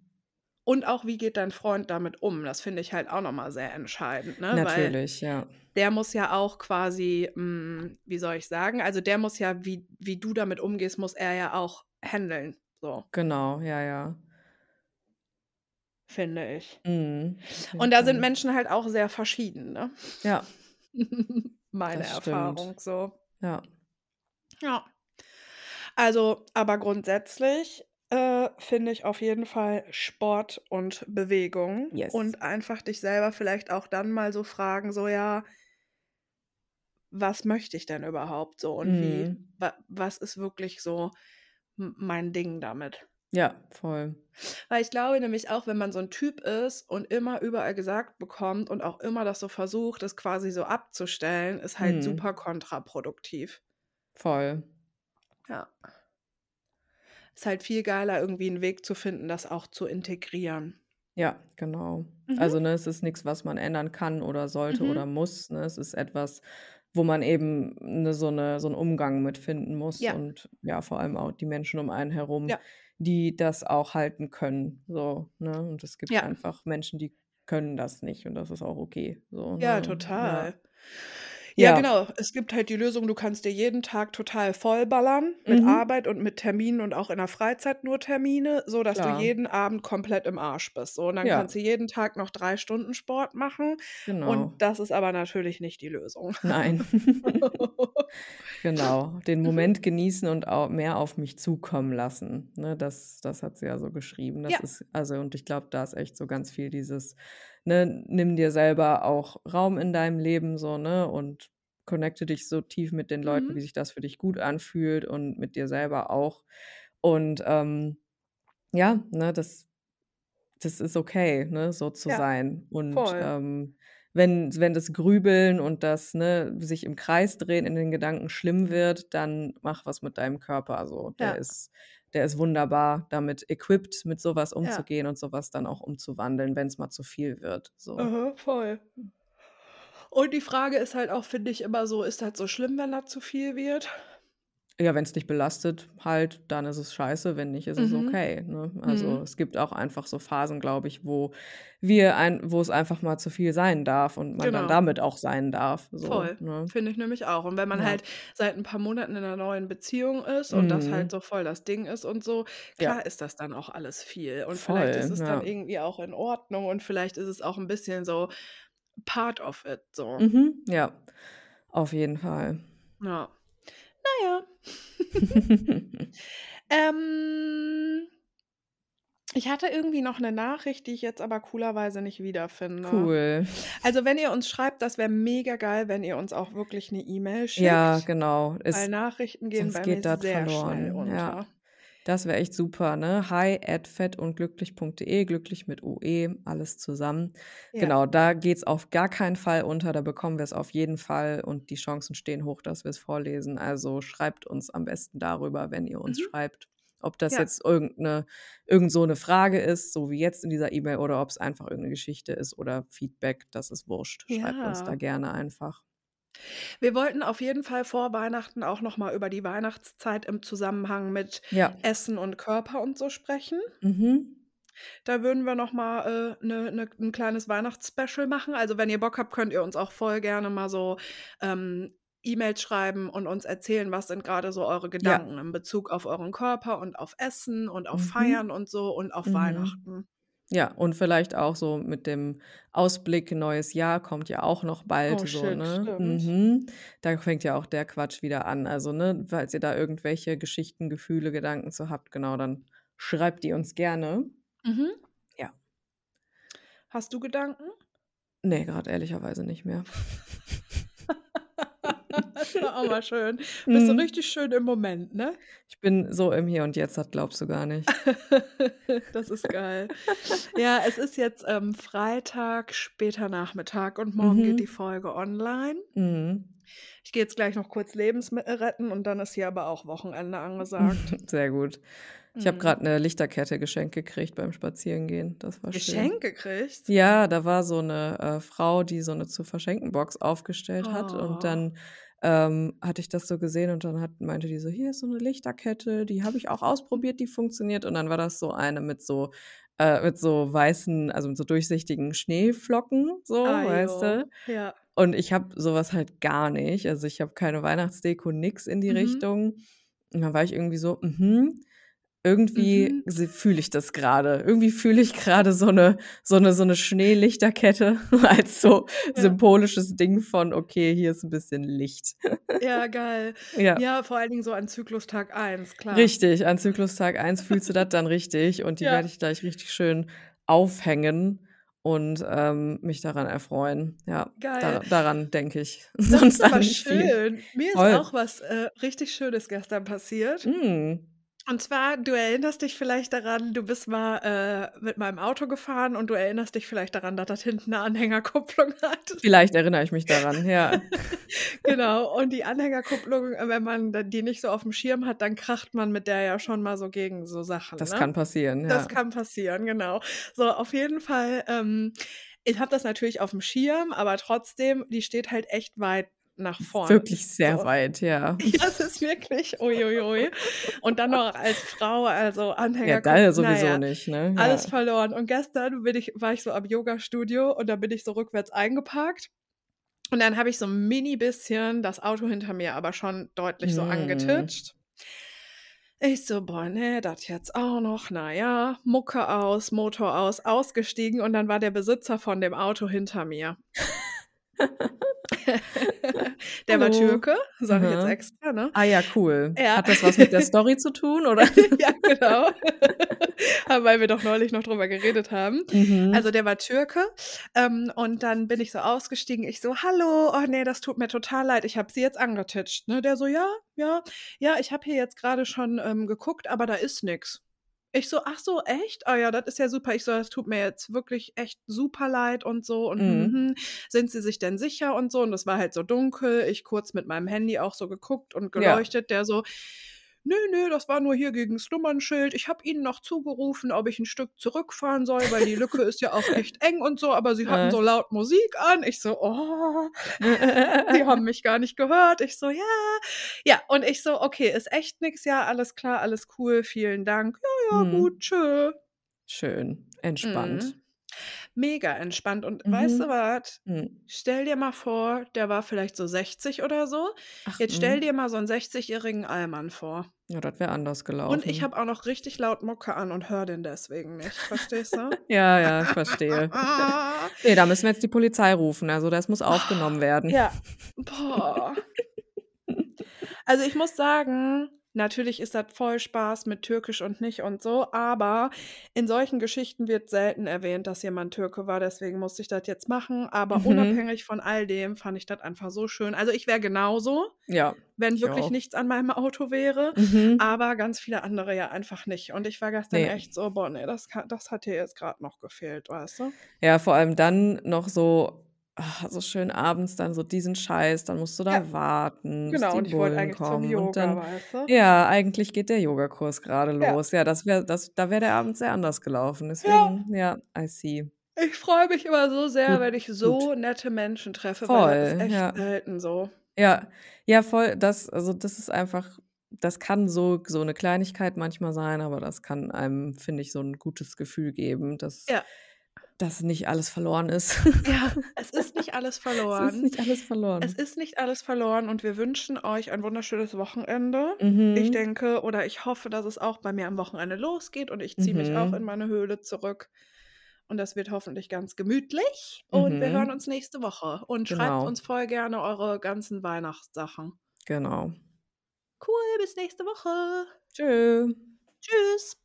Und auch, wie geht dein Freund damit um? Das finde ich halt auch noch mal sehr entscheidend, ne? Weil Natürlich, ja. der muss ja auch quasi, hm, wie soll ich sagen also, der muss ja wie wie du damit umgehst, muss er ja auch handeln, so. Genau, ja, ja. Finde ich. Mhm. Und da sind. Menschen halt auch sehr verschieden, ne? Ja. Meine Das stimmt. Erfahrung so. Ja. Ja. Also, aber grundsätzlich, äh, finde ich auf jeden Fall Sport und Bewegung Yes. und einfach dich selber vielleicht auch dann mal so fragen, so: „Ja“ „was möchte ich denn überhaupt so und wie Mhm. wa was ist wirklich so mein Ding damit?“ Ja, voll. Weil ich glaube nämlich auch, wenn man so 'n Typ ist und immer überall gesagt bekommt und auch immer das so versucht, das quasi so abzustellen, ist halt Mhm. super kontraproduktiv. Voll. Ja. Ist halt viel geiler, irgendwie 'n Weg zu finden, das auch zu integrieren. Ja, genau. Mhm. Also, ne, es ist nix, was man ändern kann oder sollte oder Mhm. muss, ne? Es ist etwas, wo man eben, ne, so 'ne so 'n Umgang mit finden muss Ja. und ja, vor allem auch die Menschen um einen herum, Ja. Die das auch halten können, so, ne? Und es gibt Ja. einfach Menschen, die können das nicht und das ist auch okay, so, Ja, ne? total. Ja. Ja, Ja. genau. Es gibt halt die Lösung, du kannst dir jeden Tag total vollballern mit Mhm. Arbeit und mit Terminen und auch in der Freizeit nur Termine, so dass du Klar. jeden Abend komplett im Arsch bist, so. Und dann Ja. kannst du jeden Tag noch 3 Stunden Sport machen Genau. und das ist aber natürlich nicht die Lösung. Nein. Genau, den Mhm. Moment genießen und au mehr auf mich zukommen lassen, ne? Das das hat sie ja so geschrieben. Das Ja. ist also, und ich glaube, da ist echt so ganz viel dieses, ne, nimm dir selber auch Raum in deinem Leben so, ne, und connecte dich so tief mit den Leuten, wie Mhm. sich das für dich gut anfühlt und mit dir selber auch. Und, ähm, ja, ne, das das ist okay, ne, so zu Ja, sein. Und, ähm, wenn wenn das Grübeln und das, ne, sich im Kreis drehen in den Gedanken schlimm wird, dann mach was mit deinem Körper so. Der Ja. ist der ist wunderbar damit equipped, mit so was Ja. umzugehen und so was dann auch umzuwandeln, wenn's mal zu viel wird, so. Mhm, voll. Und die Frage ist halt auch, finde ich, immer so: Ist das so schlimm, wenn das zu viel wird? Ja, wenn's dich belastet halt, dann ist es scheiße, wenn nicht, ist es Mhm. okay, ne? Also, Mhm. es gibt auch einfach so Phasen, glaube ich, wo wir ein wo es einfach mal zu viel sein darf und man dann Genau. damit auch sein darf, so, Voll, ne? finde ich nämlich auch. Und wenn man Ja. halt seit 'n paar Monaten in 'ner neuen Beziehung ist und das halt Mhm. so voll das Ding ist und so, Ja. klar ist das dann auch alles viel. Und vielleicht ist Voll, es dann ja. irgendwie auch in Ordnung und vielleicht ist es auch 'n bisschen so part of it so. Mhm, ja, auf jeden Fall. Ja. Na ja. Ähm ich hatte irgendwie noch 'ne Nachricht, die ich jetzt aber coolerweise nicht wiederfinde. Cool. Also, wenn ihr uns schreibt, das wäre mega geil, wenn ihr uns auch wirklich 'ne E-Mail Ja, schickt, genau. weil Nachrichten gehen bei mir geht das sehr schnell verloren, ja. Das wäre echt super, ne? Hi at fettundglücklich.de, glücklich mit UE, alles zusammen. Ja. Genau, da geht's auf gar keinen Fall unter, da bekommen wir es auf jeden Fall und die Chancen stehen hoch, dass wir es vorlesen. Also schreibt uns am besten darüber, wenn ihr uns Mhm. schreibt. Ob das Ja. jetzt irgendeine irgend so eine Frage ist, so wie jetzt in dieser E-Mail, oder ob es einfach irgendeine Geschichte ist oder Feedback, das ist wurscht. Schreibt uns da Ja. gerne einfach. Wir wollten auf jeden Fall vor Weihnachten auch noch mal über die Weihnachtszeit im Zusammenhang mit Ja. Essen und Körper und so sprechen. Mhm. Da würden wir noch mal, äh, 'ne 'ne 'n kleines Weihnachtsspecial machen. Also, wenn ihr Bock habt, könnt ihr uns auch voll gerne mal so, ähm, E-Mails schreiben und uns erzählen, was sind grade so eure Ja. Gedanken in Bezug auf euren Körper und auf Essen und auf Mhm. Feiern und so und auf Mhm. Weihnachten. Ja, und vielleicht auch so mit dem Ausblick neues Jahr kommt ja auch noch bald Oh so, shit, ne? Mhm. Da fängt ja auch der Quatsch wieder an. Also, ne, falls ihr da irgendwelche Geschichten, Gefühle, Gedanken zu habt, genau, dann schreibt die uns gerne. Mhm. Ja. Hast du Gedanken? Ne, grad ehrlicherweise nicht mehr. Das war auch mal schön. Bist du Mhm. richtig schön im Moment, ne? Ich bin so im Hier und Jetzt, das glaubst du gar nicht. Das ist geil. Ja, es ist jetzt, ähm, Freitag, später Nachmittag und morgen geht die Mhm. Folge online. Mhm. Ich gehe jetzt gleich noch kurz Lebensmittel retten und dann ist hier aber auch Wochenende angesagt. Sehr gut. Ich habe Mhm. grad 'ne Lichterkette geschenkt gekriegt beim Spazierengehen. Das war schön. Geschenk gekriegt? Ja, da war so 'ne, äh, Frau, die so 'ne Zu-Verschenken-Box aufgestellt hat und Oh. dann, ähm, hatte ich das so gesehen und dann hat meinte die so: „Hier ist so 'ne Lichterkette, die habe ich auch ausprobiert, die funktioniert.“ Und dann war das so eine mit so äh, mit so weißen also, mit so durchsichtigen Schneeflocken so, weißt Ajo, du? ja. Und ich habe so was halt gar nicht. Also, ich habe keine Weihnachtsdeko, nix in die Mhm. Richtung. Und dann war ich irgendwie so: „Mhm, irgendwie Mhm. fühle ich das grade. Irgendwie fühle ich grade so 'ne so 'ne so 'ne Schneelichterkette als so Ja. symbolisches Ding von: „Okay, hier ist 'n bisschen Licht.“ Ja, geil. Ja. Ja, vor allen Dingen so an Zyklustag 1, klar. Richtig, an Zyklustag 1 fühlst du das dann richtig und die Ja. werde ich gleich richtig schön aufhängen und, ähm, mich daran erfreuen. Ja, da Geil. daran denke ich. Das Sonst ist aber nicht viel. schön. Mir ist Voll. auch was, äh, richtig Schönes gestern passiert. Mhm. Und zwar, du erinnerst dich vielleicht daran, du bist mal, äh, mit meinem Auto gefahren und du erinnerst dich vielleicht daran, dass das hinten 'ne Anhängerkupplung hat. Vielleicht erinnere ich mich daran, ja. Genau, und die Anhängerkupplung, äh, wenn man die nicht so aufm Schirm hat, dann kracht man mit der ja schon mal so gegen so Sachen, Das ne? kann passieren, Das ja. kann passieren, genau. So, auf jeden Fall, ähm, ich habe das natürlich aufm Schirm, aber trotzdem, die steht halt echt weit nach vorne. Wirklich sehr So. weit, ja. Ja, es ist wirklich ui, ui, ui. Und dann noch als Frau, also Ja, Anhängerkup da sowieso na ja, nicht, ne? alles Ja. verloren. Und gestern bin ich war ich so am Yogastudio und da bin ich so rückwärts eingeparkt. Und dann habe ich so 'n mini bisschen das Auto hinter mir aber schon deutlich so Mhm. angetitscht. Ich so: „Boah, ne, das jetzt auch noch. Na ja.“ Mucke aus, Motor aus, ausgestiegen und dann war der Besitzer von dem Auto hinter mir. Der war Hallo. Türke, sage ich jetzt Mhm. extra, ne? Ah ja, cool. Ja. Hat das was mit der Story zu tun, oder? Ja, genau. Weil wir doch neulich noch drüber geredet haben. Mhm. Also, der war Türke, ähm, und dann bin ich so ausgestiegen. Ich so: „Hallo, oh ne, das tut mir total leid, ich habe Sie jetzt angetitscht“, ne? Der so: „Ja, ja, ja, ich habe hier jetzt grade schon, ähm, geguckt, aber da ist nix.“ Ich so: „Ach so, echt? Ah ja, das ist ja super.“ Ich so: „Das tut mir jetzt wirklich echt super leid und so und Mhm. mhm. Sind Sie sich denn sicher?“ und so. Und das war halt so dunkel. Ich kurz mit meinem Handy auch so geguckt und Ja. geleuchtet. Der so: „Ne, ne, das war nur hier gegen's Nummernschild. Ich habe Ihnen noch zugerufen, ob ich 'n Stück zurückfahren soll, weil die Lücke ist ja auch echt eng und so, aber Sie hatten so laut Musik an.“ Ich so: „Oh, Sie haben mich gar nicht gehört.“ Ich so: „Ja.“ Ja, und ich so: „Okay, ist echt nix. Ja, alles klar, alles cool, vielen Dank. Ja, ja, Mhm. gut, tschö.“ Schön, entspannt. Mhm. Mega entspannt und weißt du Mhm. was? Mhm. Stell dir mal vor, der war vielleicht so 60 oder so. Ach, Jetzt stell mhm. dir mal so 'n 60-jährigen Allmann vor. Ja, das wäre anders Und gelaufen. ich habe auch noch richtig laut Mucke an und höre den deswegen nicht. Verstehst du? Ja, ja, ich verstehe. Ne, da müssen wir jetzt die Polizei rufen. Also, das muss aufgenommen werden. Ja. Boah. Also, ich muss sagen, Natürlich ist das voll Spaß mit Türkisch und nicht und so, aber in solchen Geschichten wird selten erwähnt, dass jemand Türke war, deswegen musste ich das jetzt machen. Aber Mhm. unabhängig von all dem fand ich das einfach so schön. Also ich wäre genauso, Ja, wenn ich wirklich auch. nichts an meinem Auto wäre, Mhm. aber ganz viele andere ja einfach nicht. Und ich war gestern Ne. echt so, boah, nee, das, das hat dir jetzt gerade noch gefehlt, weißt du? Ja, vor allem dann noch so, ah, so schön abends dann so diesen Scheiß, dann musst du da Ja. warten, Genau, die und ich wollte eigentlich zum kommen und Yoga, dann weißt du? ja, eigentlich geht der Yogakurs grade Ja. los. Ja, das wäre das da wäre der Abend sehr anders gelaufen. Deswegen ja, I see. Ich freue mich immer so sehr, Gut, wenn ich gut. so nette Menschen treffe, weil das ist Voll, echt ja. selten so. Ja, ja, voll. Das also, das ist einfach das kann so so 'ne Kleinigkeit manchmal sein, aber das kann einem, finde ich, so 'n gutes Gefühl geben, dass Ja. Dass nicht alles verloren ist. Ja, es ist nicht alles Es ist verloren. nicht alles Es verloren. ist nicht alles verloren und wir wünschen euch ein wunderschönes Wochenende. Ich Mhm. denke oder ich hoffe, dass es auch bei mir am Wochenende losgeht und ich ziehe mich auch in Mhm. meine Höhle zurück. Und das wird hoffentlich ganz gemütlich. Und wir hören Mhm. uns nächste Woche. Und schreibt Genau. uns voll gerne eure ganzen Weihnachtssachen. Genau. Cool, bis nächste Woche. Tschö. Tschüss.